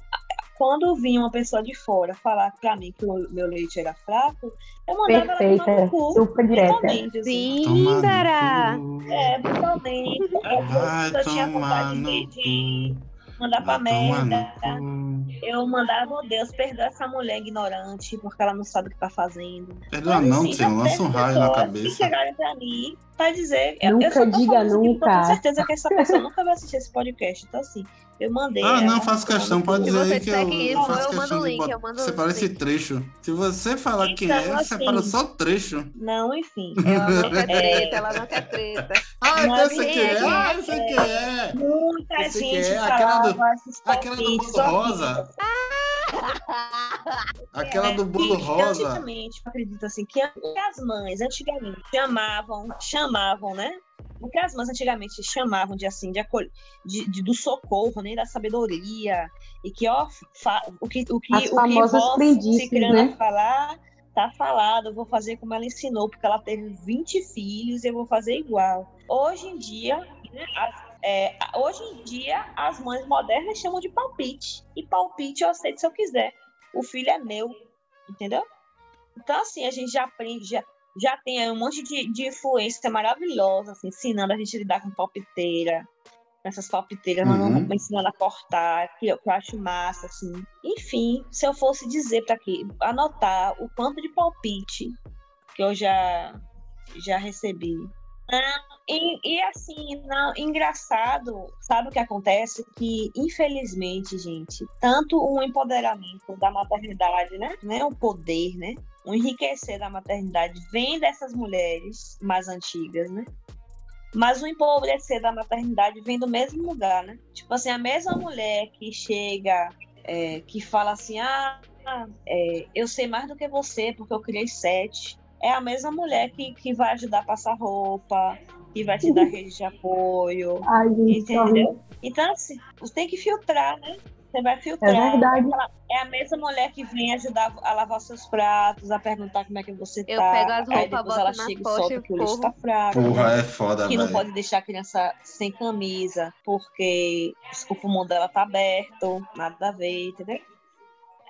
quando vinha uma pessoa de fora falar para mim que o meu leite era fraco, eu mandava Perfeita, ela tomar no cu. Super direta. Assim. Sim, Dara. É, totalmente. Eu, eu tinha vontade de, de mandar pra merda. Eu mandava, oh Deus, perdoa essa mulher ignorante, porque ela não sabe o que tá fazendo. Perdoa não, assim, lança um raio na cabeça. Que chegarem pra mim pra dizer. Nunca eu diga nunca. Com certeza que essa pessoa nunca vai assistir esse podcast. Então, assim, eu mandei. Ah, não, faço questão, pode dizer aí que eu, eu faço eu questão link, de eu mando separar esse trecho. Se você falar Então, quem é, assim, separa só o trecho. Não, enfim. Ela não quer É. treta, ela não quer treta. Ah, então você que é, ah, você que é. Muita Esse gente é aquela do- Aquela do palpites bolo horríveis. Aquela É, do bolo que rosa. Antigamente, eu acredito assim, que as mães, antigamente, chamavam, chamavam, né? O que as mães antigamente chamavam de assim, de, acol... de, de- do socorro, né? Da sabedoria. E que, ó, fa... o que o que, As o que vó Cicrana né? falar, tá falado, eu vou fazer como ela ensinou, porque ela teve 20 filhos, eu vou fazer igual. Hoje em dia, né, as- é, hoje em dia, as mães modernas chamam de palpite. E palpite eu aceito se eu quiser. O filho é meu, entendeu? Então, assim, a gente já aprende, já, já tem aí um monte de, de influência maravilhosa, assim, ensinando a gente a lidar com palpiteira, essas palpiteiras, Uhum. uhum. ensinando a cortar, que eu, que eu acho massa, assim. Enfim, se eu fosse dizer para aqui, anotar o quanto de palpite que eu já, já recebi. E, e assim, não, engraçado, sabe o que acontece? Que, infelizmente, gente, tanto o empoderamento da maternidade, né? né o poder, né? O enriquecer da maternidade vem dessas mulheres mais antigas, né? Mas o empobrecer da maternidade vem do mesmo lugar, né? Tipo assim, a mesma mulher que chega, é, que fala assim, ah, é, eu sei mais do que você porque eu criei sete. É a mesma mulher que, que vai ajudar a passar roupa, que vai te dar rede de apoio, Ai, gente, entendeu? Então, assim, você tem que filtrar, né? Você vai é filtrar. verdade. É a mesma mulher que vem ajudar a lavar seus pratos, a perguntar como é que você Eu tá. pego as Aí roupas, depois boto ela chega e solta e que o lixo tá fraco. Porra, é foda, que não velho. pode deixar a criança sem camisa, porque o pulmão dela tá aberto, nada a ver, entendeu?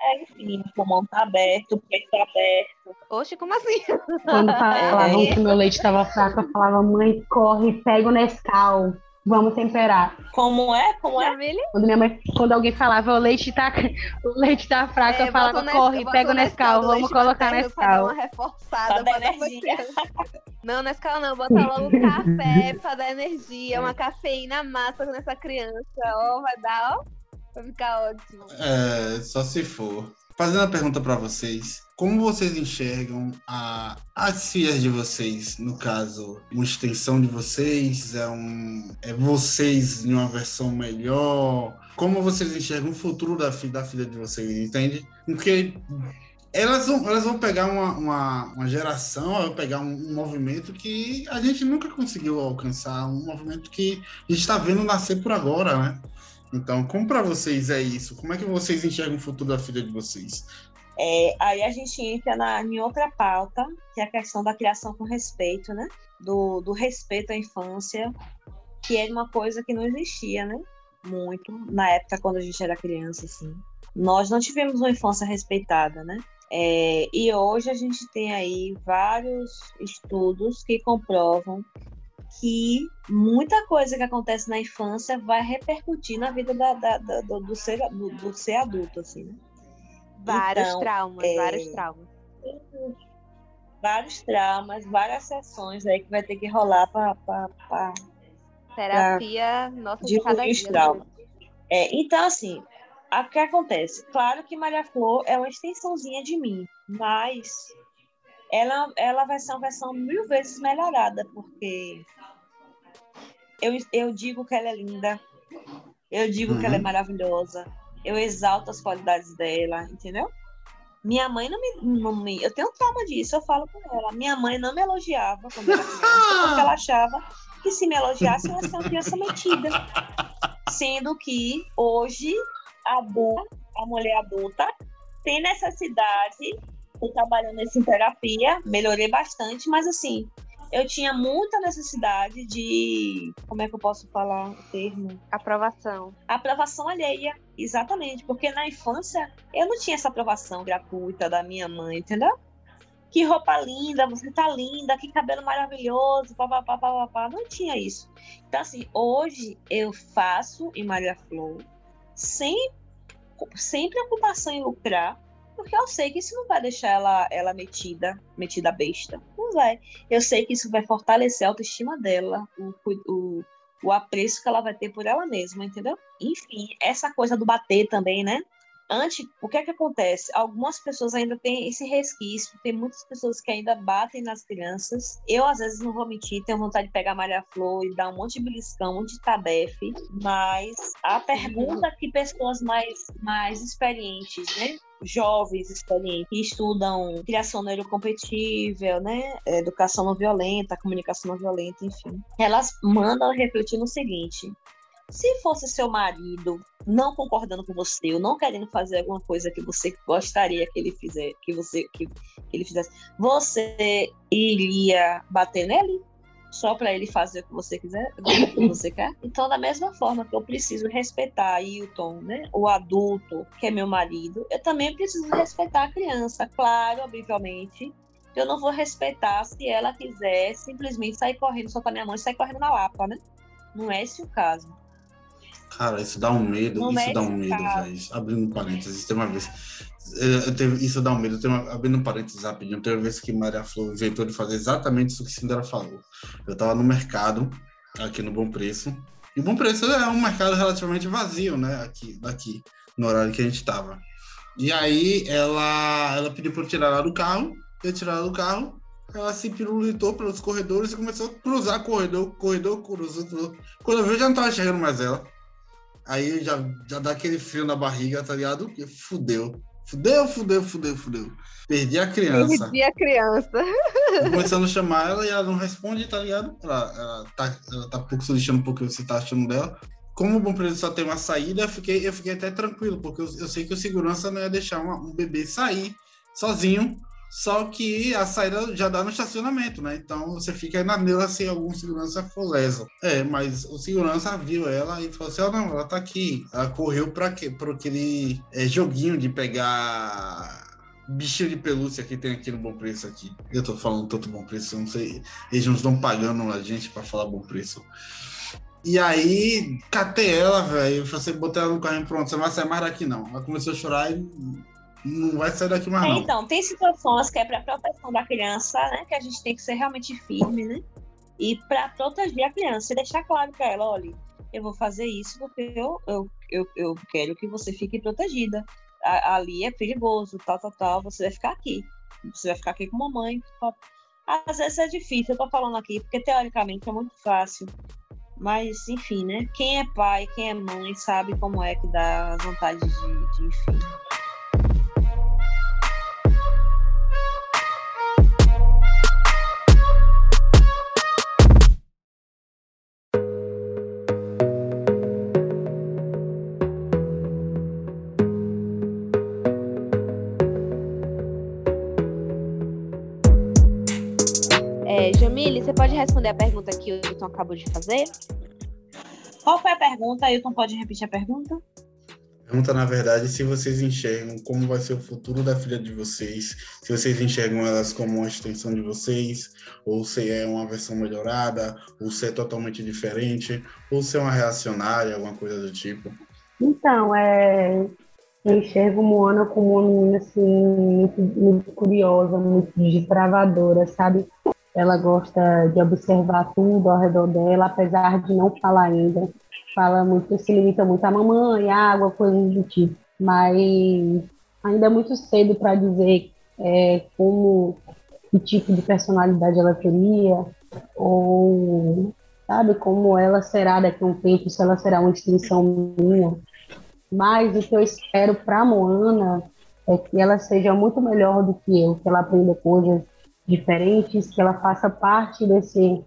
É, enfim, o pulmão tá aberto, o peito tá aberto. Oxe, como assim? Quando falavam É. que meu leite estava fraco, eu falava, mãe, corre, pega o Nescau, vamos temperar. Como é? Como é? Quando minha mãe, quando alguém falava, o leite tá, o leite tá fraco, eu falava, corre, pega o Nescau, vamos colocar Pra dar Nescau. uma reforçada Pra dar pra dar pra energia. Não, Nescau não, bota logo café pra dar energia, uma cafeína massa nessa criança, ó, vai dar, ó, vai ficar ótimo. É, só se for. Fazendo a pergunta para vocês, como vocês enxergam a, as filhas de vocês? No caso, uma extensão de vocês? É, um, é vocês em uma versão melhor? Como vocês enxergam o futuro da, da filha de vocês, entende? Porque elas vão, elas vão pegar uma, uma, uma geração, vão pegar um, um movimento que a gente nunca conseguiu alcançar, um movimento que a gente está vendo nascer por agora, né? Então, como para vocês é isso? Como é que vocês enxergam o futuro da filha de vocês? É, aí a gente entra na, em outra pauta, que é a questão da criação com respeito, né? Do, do respeito à infância, que era uma coisa que não existia, né? Muito, na época quando a gente era criança, assim. Nós não tivemos uma infância respeitada, né? É, e hoje a gente tem aí vários estudos que comprovam que muita coisa que acontece na infância vai repercutir na vida da, da- da- do, do ser, do, do ser adulto, assim, né? Vários Então, traumas, é, vários traumas. vários traumas, várias sessões aí que vai ter que rolar para Terapia, nossa, de cada dia. traumas. É, então, assim, o que acontece? Claro que Maria Flor é uma extensãozinha de mim, mas ela, ela vai ser uma versão mil vezes melhorada, porque eu, eu digo que ela é linda, eu digo que ela é Uhum. maravilhosa, eu exalto as qualidades dela, entendeu? Minha mãe não me, não me. Eu tenho trauma disso, eu falo com ela. Minha mãe não me elogiava quando eu era criança, porque ela achava que se me elogiasse, eu ia ser uma criança metida. Sendo que hoje, a, adulta, a mulher adulta tem necessidade. Estou trabalhando nisso em terapia, melhorei bastante, mas assim, eu tinha muita necessidade de. Como é que eu posso falar o termo? Aprovação. aprovação alheia. Exatamente, porque na infância eu não tinha essa aprovação gratuita da minha mãe, entendeu? Que roupa linda, você tá linda, que cabelo maravilhoso, papapá, papapá. Não tinha isso. Então, assim, hoje eu faço em Maria Flor sem, sem preocupação em lucrar, porque eu sei que isso não vai deixar ela, ela metida, metida besta. Não vai. Eu sei que isso vai fortalecer a autoestima dela, o, o, o apreço que ela vai ter por ela mesma, entendeu? Enfim, essa coisa do bater também, né? Antes, o que é que acontece? Algumas pessoas ainda têm esse resquício, tem muitas pessoas que ainda batem nas crianças. Eu, às vezes, não vou mentir, tenho vontade de pegar Maria Flor e dar um monte de beliscão, um monte de tabefe, mas a pergunta que pessoas mais, mais experientes, né? jovens experientes que estudam criação neurocompatível, né, educação não violenta, comunicação não violenta, enfim. Elas mandam refletir no seguinte: se fosse seu marido não concordando com você, ou não querendo fazer alguma coisa que você gostaria que ele fizesse, que você que, que ele fizesse, você iria bater nele? Só para ele fazer o que você quiser, o que você quer? Então, da mesma forma que eu preciso respeitar Ailton, né, o adulto, que é meu marido, eu também preciso respeitar a criança. Claro, obviamente, eu não vou respeitar se ela quiser simplesmente sair correndo, só com a minha mãe sair correndo na lapa, né? Não é esse o caso. Cara, isso dá um medo, Não isso é dá um medo, velho. Abrindo parênteses, tem uma vez. eu- teve- isso dá um medo. Tem uma, abrindo parênteses rapidinho, teve uma vez que Maria Flor inventou de fazer exatamente isso que Cinderela falou. Eu tava no mercado, aqui no Bom Preço. E o Bom Preço é um mercado relativamente vazio, né? Aqui, daqui, no horário que a gente tava. E aí ela, ela pediu pra eu tirar ela do carro, eu tirar ela do carro. Ela se pirulitou pelos corredores e começou a cruzar corredor, corredor, cruzou, cruzou. Quando eu vi, eu já não tava enxergando mais ela. Aí já, já dá aquele frio na barriga, tá ligado? Fudeu. Fudeu, fudeu, fudeu, fudeu. Perdi a criança. Perdi a criança. Começando a chamar ela e ela não responde, tá ligado? Ela, ela tá, ela tá pouco solicitando porque você tá achando dela. Como o Bom Preço só tem uma saída, eu fiquei, eu fiquei até tranquilo, porque eu, eu sei que o segurança não ia deixar uma- um bebê sair sozinho Só que a saída já dá no estacionamento, né? Então você fica na neura se algum segurança for leso. É, mas o segurança viu ela e falou assim: oh, não, ela tá aqui. Ela correu para aquele é, joguinho de pegar bichinho de pelúcia que tem aqui no Bom Preço aqui. Eu tô falando tanto Bom Preço, eu não sei. Eles não estão pagando a gente para falar Bom Preço. E aí, catei ela, velho. Você botei ela no carrinho pronto, você não vai sair mais daqui, não. Ela começou a chorar e não vai sair daqui mais, É, não. então, tem situações que é para proteção da criança, né? Que a gente tem que ser realmente firme, né? E para proteger a criança e deixar claro para ela, olha, eu vou fazer isso porque eu, eu, eu, eu quero que você fique protegida. A- ali é perigoso, tal, tal, tal. Você vai ficar aqui. Você vai ficar aqui com mamãe. Às vezes é difícil, eu tô falando aqui, porque teoricamente é muito fácil. Mas, enfim, né? Quem é pai, quem é mãe, sabe como é que dá as vontades de, de enfim. Responder a pergunta que o Hilton acabou de fazer? Qual foi a pergunta? Ailton, pode repetir a pergunta? Pergunta, na verdade, se vocês enxergam como vai ser o futuro da filha de vocês, se vocês enxergam elas como uma extensão de vocês, ou se é uma versão melhorada, ou se é totalmente diferente, ou se é uma reacionária, alguma coisa do tipo. Então, é, eu enxergo Moana como uma menina assim, muito, muito curiosa, muito desbravadora, sabe? Ela gosta de observar tudo ao redor dela, apesar de não falar ainda. Fala muito, se limita muito a mamãe, água, coisas do tipo. Mas ainda é muito cedo para dizer é, como, que tipo de personalidade ela teria, ou sabe, como ela será daqui a um tempo, se ela será uma extensão minha. Mas o que eu espero para Moana é que ela seja muito melhor do que eu, que ela aprenda coisas diferentes, que ela faça parte desse,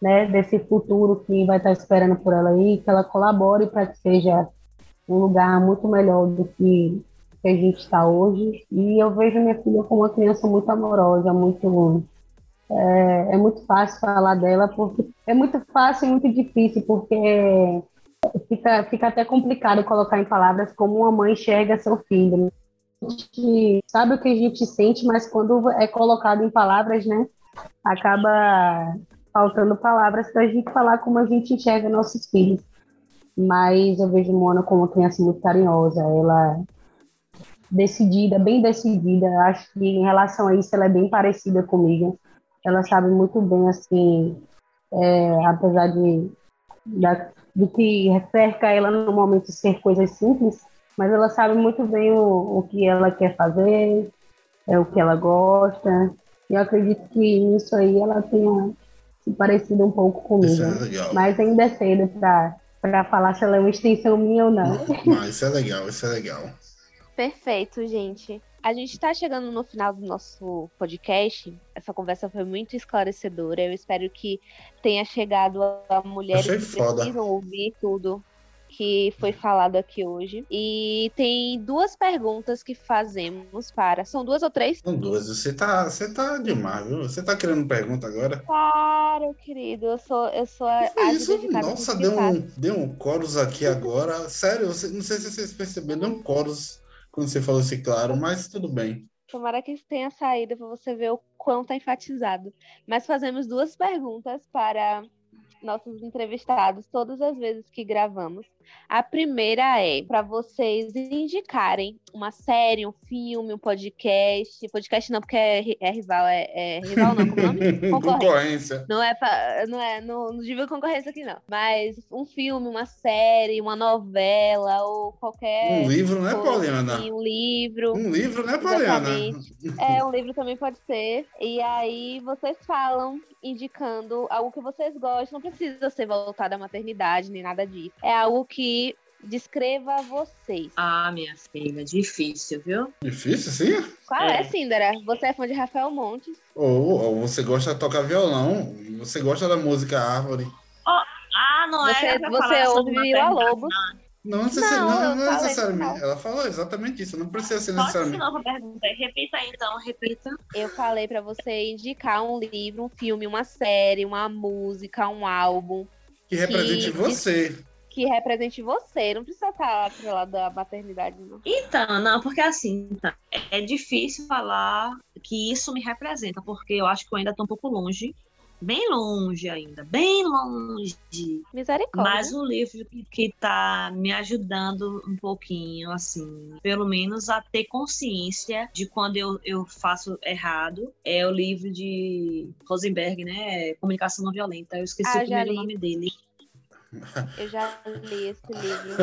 né, desse futuro que vai estar esperando por ela aí, que ela colabore para que seja um lugar muito melhor do que, que a gente está hoje. E eu vejo minha filha como uma criança muito amorosa, muito é, é muito fácil falar dela, porque é muito fácil e muito difícil, porque fica, fica até complicado colocar em palavras como uma mãe enxerga seu filho. Gente sabe o que a gente sente, mas quando é colocado em palavras, né, acaba faltando palavras para a gente falar como a gente enxerga nossos filhos. Mas eu vejo Mona como uma criança muito carinhosa, ela decidida, bem decidida. Acho que em relação a isso ela é bem parecida comigo. Ela sabe muito bem, assim, é, apesar de, do que cerca ela no momento ser coisas simples, mas ela sabe muito bem o, o que ela quer fazer, é o que ela gosta. E eu acredito que nisso aí ela tenha se parecido um pouco Isso é comigo. legal. Mas ainda é cedo para para falar se ela é uma extensão minha ou não. Mas isso é legal, isso é legal. Perfeito, gente. A gente está chegando no final do nosso podcast. Essa conversa foi muito esclarecedora. Eu espero que tenha chegado a mulheres Achei que foda. precisam ouvir tudo que foi falado aqui hoje. E tem duas perguntas que fazemos para. São duas ou três? São duas. Você tá, você tá demais, viu? Você tá querendo pergunta agora? Claro, querido. Eu sou, eu sou a, isso? Nossa, deu um, deu um chorus aqui agora. Sério, você- não sei se vocês perceberam, deu um chorus quando você falou assim, claro, mas tudo bem. Tomara que tenha saído para você ver o quão tá enfatizado. Mas fazemos duas perguntas para nossos entrevistados todas as vezes que gravamos. A primeira é para vocês indicarem uma série, um filme, um podcast. Podcast não, porque é, é rival, é, é rival não, como é nome? Concorrência. Não é pra, não é no nível de concorrência aqui não, mas um filme, uma série, uma novela ou qualquer Um livro, né, coisa, Poliana? assim, um livro. Um livro, né, Poliana? É, um livro também pode ser. E aí vocês falam, indicando algo que vocês gostam. Não precisa ser voltado à maternidade, nem nada disso. É algo que descreva vocês. Ah, minha filha, difícil, viu? Difícil, assim? Qual é, É. Cindera? Você é fã de Rafael Montes? Ou, ou você gosta de tocar violão, você gosta da música Árvore. Ah, não Você- pra você ouve Vila Lobos? não. Não, Não, não, não necessariamente. Ela falou exatamente isso. Não precisa ser Pode de necessariamente. novo a pergunta. Repita aí, então, repita. Eu falei pra você indicar um livro, um filme, uma série, uma música, um álbum Que represente que- você. que represente você. Não precisa estar atrelado da maternidade, não. Então, não, porque assim, tá, é difícil falar que isso me representa, porque eu acho que eu ainda tô um pouco longe, bem longe ainda, bem longe. Misericórdia. Mas o livro que, que tá me ajudando um pouquinho, assim, pelo menos a ter consciência de quando eu, eu faço errado, é o livro de Rosenberg, né? Comunicação Não Violenta. Eu esqueci Ah, o primeiro li. nome dele. Eu já li esse livro.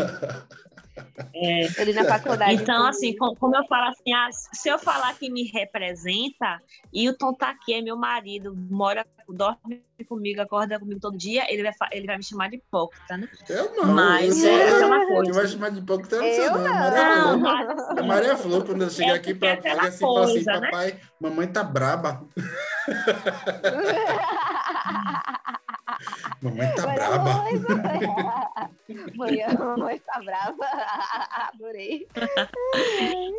É, Eu li na faculdade. Então, assim, com- como eu falo assim, ah, se eu falar que me representa, e o Tom tá aqui, é meu marido, mora, dorme comigo, acorda comigo todo dia, ele vai, ele vai me chamar de hipócrita, né? Eu não. Mas eu é aquela Quem coisa. vai chamar de pouco não Eu sei não. É Maria Não, Flor. mas É Maria Flor, quando eu cheguei É aqui é fazer assim, falar assim, coisa, né? papai, mamãe tá braba. Mamãe tá Olha, braba. mãe, mãe. Mãe, a mãe tá brava. Adorei.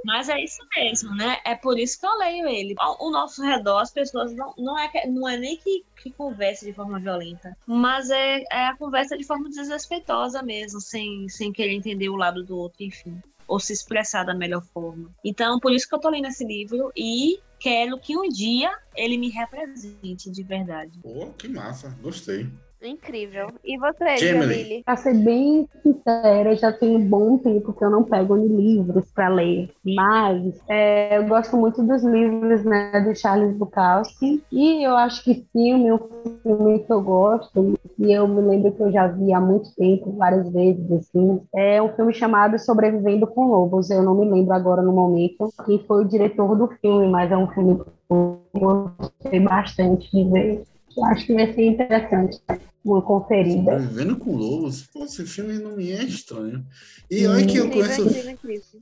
Mas é isso mesmo, né? É por isso que eu leio ele. Ao nosso redor, as pessoas não, não, é, não é nem que, que conversa de forma violenta, mas é, é a conversa de forma desrespeitosa mesmo, sem, sem querer entender o lado do outro, enfim. Ou se expressar da melhor forma. Então, por isso que eu tô lendo esse livro e quero que um dia ele me represente de verdade. Pô, que massa. Gostei. Incrível. E você, Jamily. Jamile? Pra ser bem sincera, já tem um bom tempo que eu não pego livros para ler, mas é, eu gosto muito dos livros né, do Charles Bukowski e eu acho que filme, um filme que eu gosto e eu me lembro que eu já vi há muito tempo, várias vezes, assim, é um filme chamado Sobrevivendo com Lobos. Eu não me lembro agora no momento quem foi o diretor do filme, mas é um filme que eu gostei bastante de ver. Eu acho que vai ser interessante uma conferida. Vivendo com lobos. Pô, esse filme não me é estranho. E olha que eu conheço.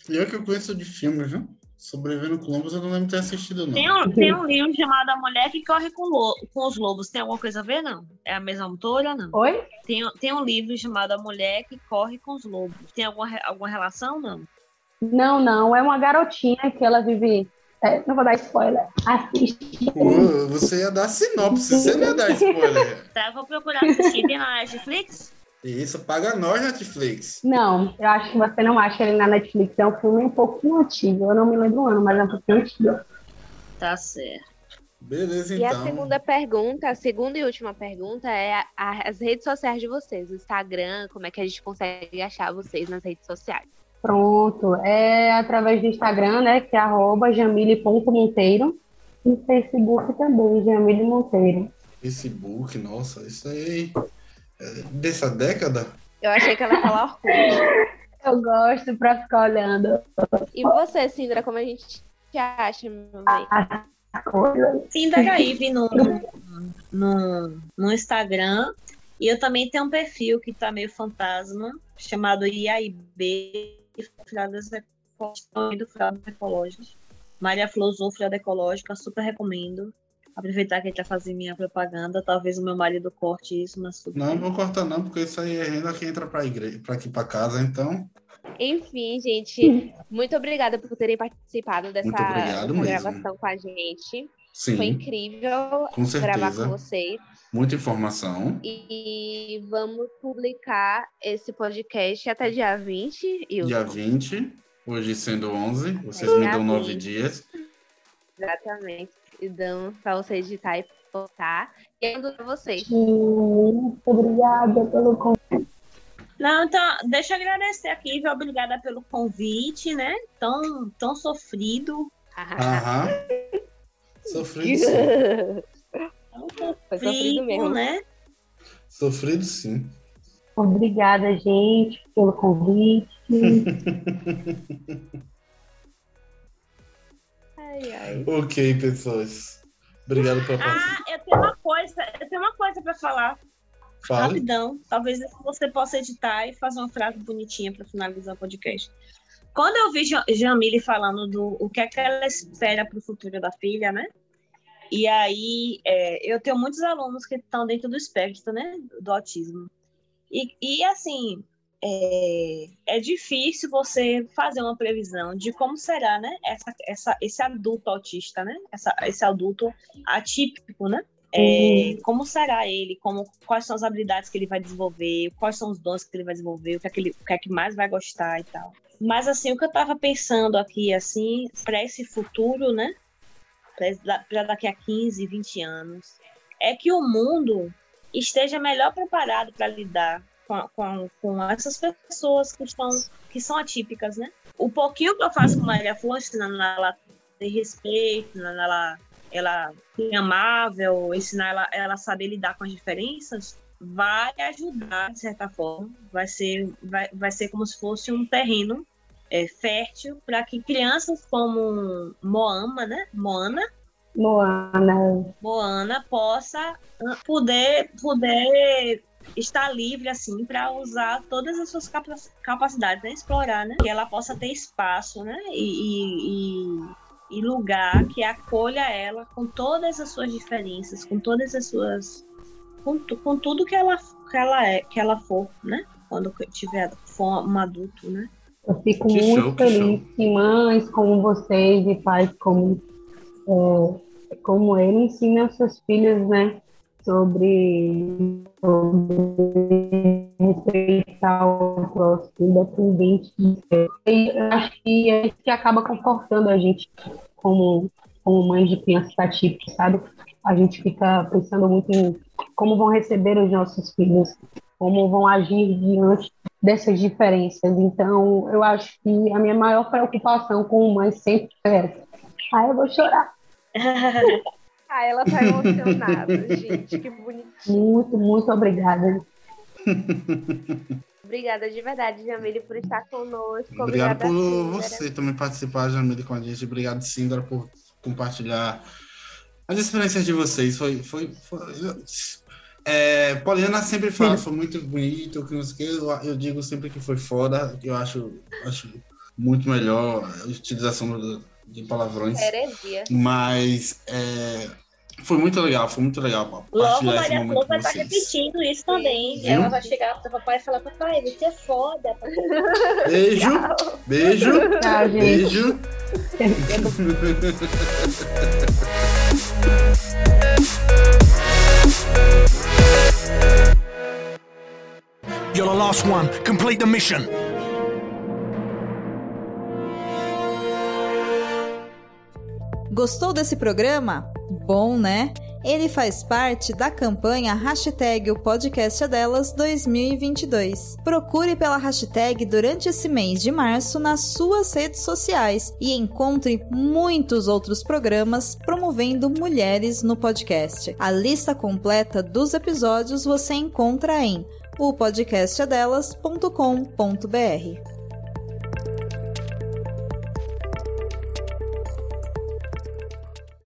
E olha que eu conheço de filme, viu? Sobrevivendo com lobos eu não lembro de ter assistido, não. Tem um, tem um livro chamado A Mulher que Corre com, lo- com os Lobos. Tem alguma coisa a ver, não? É a mesma autora, não? Oi? Tem, tem um livro chamado A Mulher que Corre com os Lobos. Tem alguma, alguma relação, não? Não, não. É uma garotinha que ela vive. É, não vou dar spoiler. Assiste. Pô, você ia dar sinopse, você não ia dar spoiler. Tá, eu vou procurar assistir. Tem na Netflix? Isso, paga nós, Netflix. Não, eu acho que você não acha ele na Netflix. É um filme um pouquinho antigo. Eu não me lembro o ano, mas é um pouquinho antigo. Tá certo. Beleza, E então. a segunda pergunta, a segunda e última pergunta é a- a- as redes sociais de vocês, o Instagram, como é que a gente consegue achar vocês nas redes sociais? Pronto. É através do Instagram, né? Que é arroba jamile.monteiro. E Facebook também, Jamile Monteiro. Facebook, nossa, isso aí. é dessa década? Eu achei que ela ia falar Orkut. Eu gosto pra ficar olhando E você, Cindra, como a gente te acha, meu bem? da Gaíve no, no, no Instagram. E eu também tenho um perfil que tá meio fantasma, chamado IAIB, Friadas Ecológicas, do Friadas Ecológicas. Maria Flor usou Friada Ecológica, super recomendo. Aproveitar que ele tá fazendo minha propaganda, talvez o meu marido corte isso, mas tudo Não, bem. vou cortar não, porque isso aí é renda que entra pra igreja, pra aqui pra casa, então. Enfim, gente, muito obrigada por terem participado dessa, gravação com a gente. Foi Sim, incrível com gravar com certeza. vocês. Muita informação. E vamos publicar esse podcast até dia 20. E Dia 20, hoje sendo 11, vocês É, me dão nove 20. dias. Exatamente. E dão para você editar e postar. E pra vocês. Muito obrigada pelo convite. Não, então, deixa eu agradecer aqui, viu? Obrigada pelo convite, né? Tão, tão sofrido. Aham. Sofrido Foi sofrido mesmo. né? Sofrido sim. Obrigada, gente, pelo convite. Ai, ai. Ok, pessoas. Obrigado pela participação. Ah, eu tenho uma coisa, eu tenho uma coisa pra falar. Fale. Rapidão. Talvez você possa editar e fazer uma frase bonitinha para finalizar o podcast. Quando eu vi Ja- Jamile falando do o que é que ela espera para o futuro da filha, né? E aí, é, eu tenho muitos alunos que estão dentro do espectro, né? Do autismo. E, e assim, é, é difícil você fazer uma previsão de como será, né? Essa, essa, esse adulto autista, né? Essa, esse adulto atípico, né? É, como será ele, como, quais são as habilidades que ele vai desenvolver, quais são os dons que ele vai desenvolver, o que é que, ele, o que, é que mais vai gostar e tal. Mas assim, o que eu estava pensando aqui, assim, para esse futuro, né? Para daqui a 15, 20 anos, é que o mundo esteja melhor preparado para lidar com, com, com, essas pessoas que, estão, que são atípicas, né? O pouquinho que eu faço com Maria Flor, ensinando ela ter respeito, ensinando ela, ela ser amável, ensinar ela, ela saber lidar com as diferenças, vai ajudar, de certa forma. Vai ser, vai, vai ser como se fosse um terreno é, fértil para que crianças como Moama, né? Moana. Moana. Moana possa ah, poder, poder estar livre assim para usar todas as suas capacidades, né? explorar, né? Que ela possa ter espaço, né? E, e, e, lugar que acolha ela com todas as suas diferenças, com todas as suas com, com tudo que ela que ela é, que ela for, né? Quando tiver for um adulto, né? Eu fico que muito show, feliz que, que mães como vocês e pais como é, como ele ensinam seus filhos, né? Sobre, sobre respeitar o próximo, independente de ser. E acho que é isso que acaba confortando a gente como, como mãe de crianças atípicas, sabe? A gente fica pensando muito em como vão receber os nossos filhos, como vão agir diante dessas diferenças. Então, eu acho que a minha maior preocupação com mãe sempre é essa. Ah, eu vou chorar. ah, ela tá emocionada, gente, que bonitinho. Muito, muito obrigada. Obrigada de verdade, Jamile, por estar conosco. Obrigado por você também participar, Jamile, com a gente. Obrigado, Sindra, por compartilhar as experiências de vocês. Foi, foi, foi é, Poliana sempre fala, foi muito bonito, que eu, eu digo sempre que foi foda, eu acho, acho muito melhor a utilização de palavrões. Heresia. Mas é, foi muito legal, foi muito legal. Logo, Maria Flor vai estar repetindo isso também. Viu? Ela vai chegar pro papai e falar, papai, você é foda. Beijo, beijo, Tchau, beijo. You're the last one. Complete the mission. Gostou desse programa? Bom, né? Ele faz parte da campanha hashtag o podcast delas 2022. Procure pela hashtag durante esse mês de março nas suas redes sociais e encontre muitos outros programas promovendo mulheres no podcast. A lista completa dos episódios você encontra em o podcastadelas.com.br.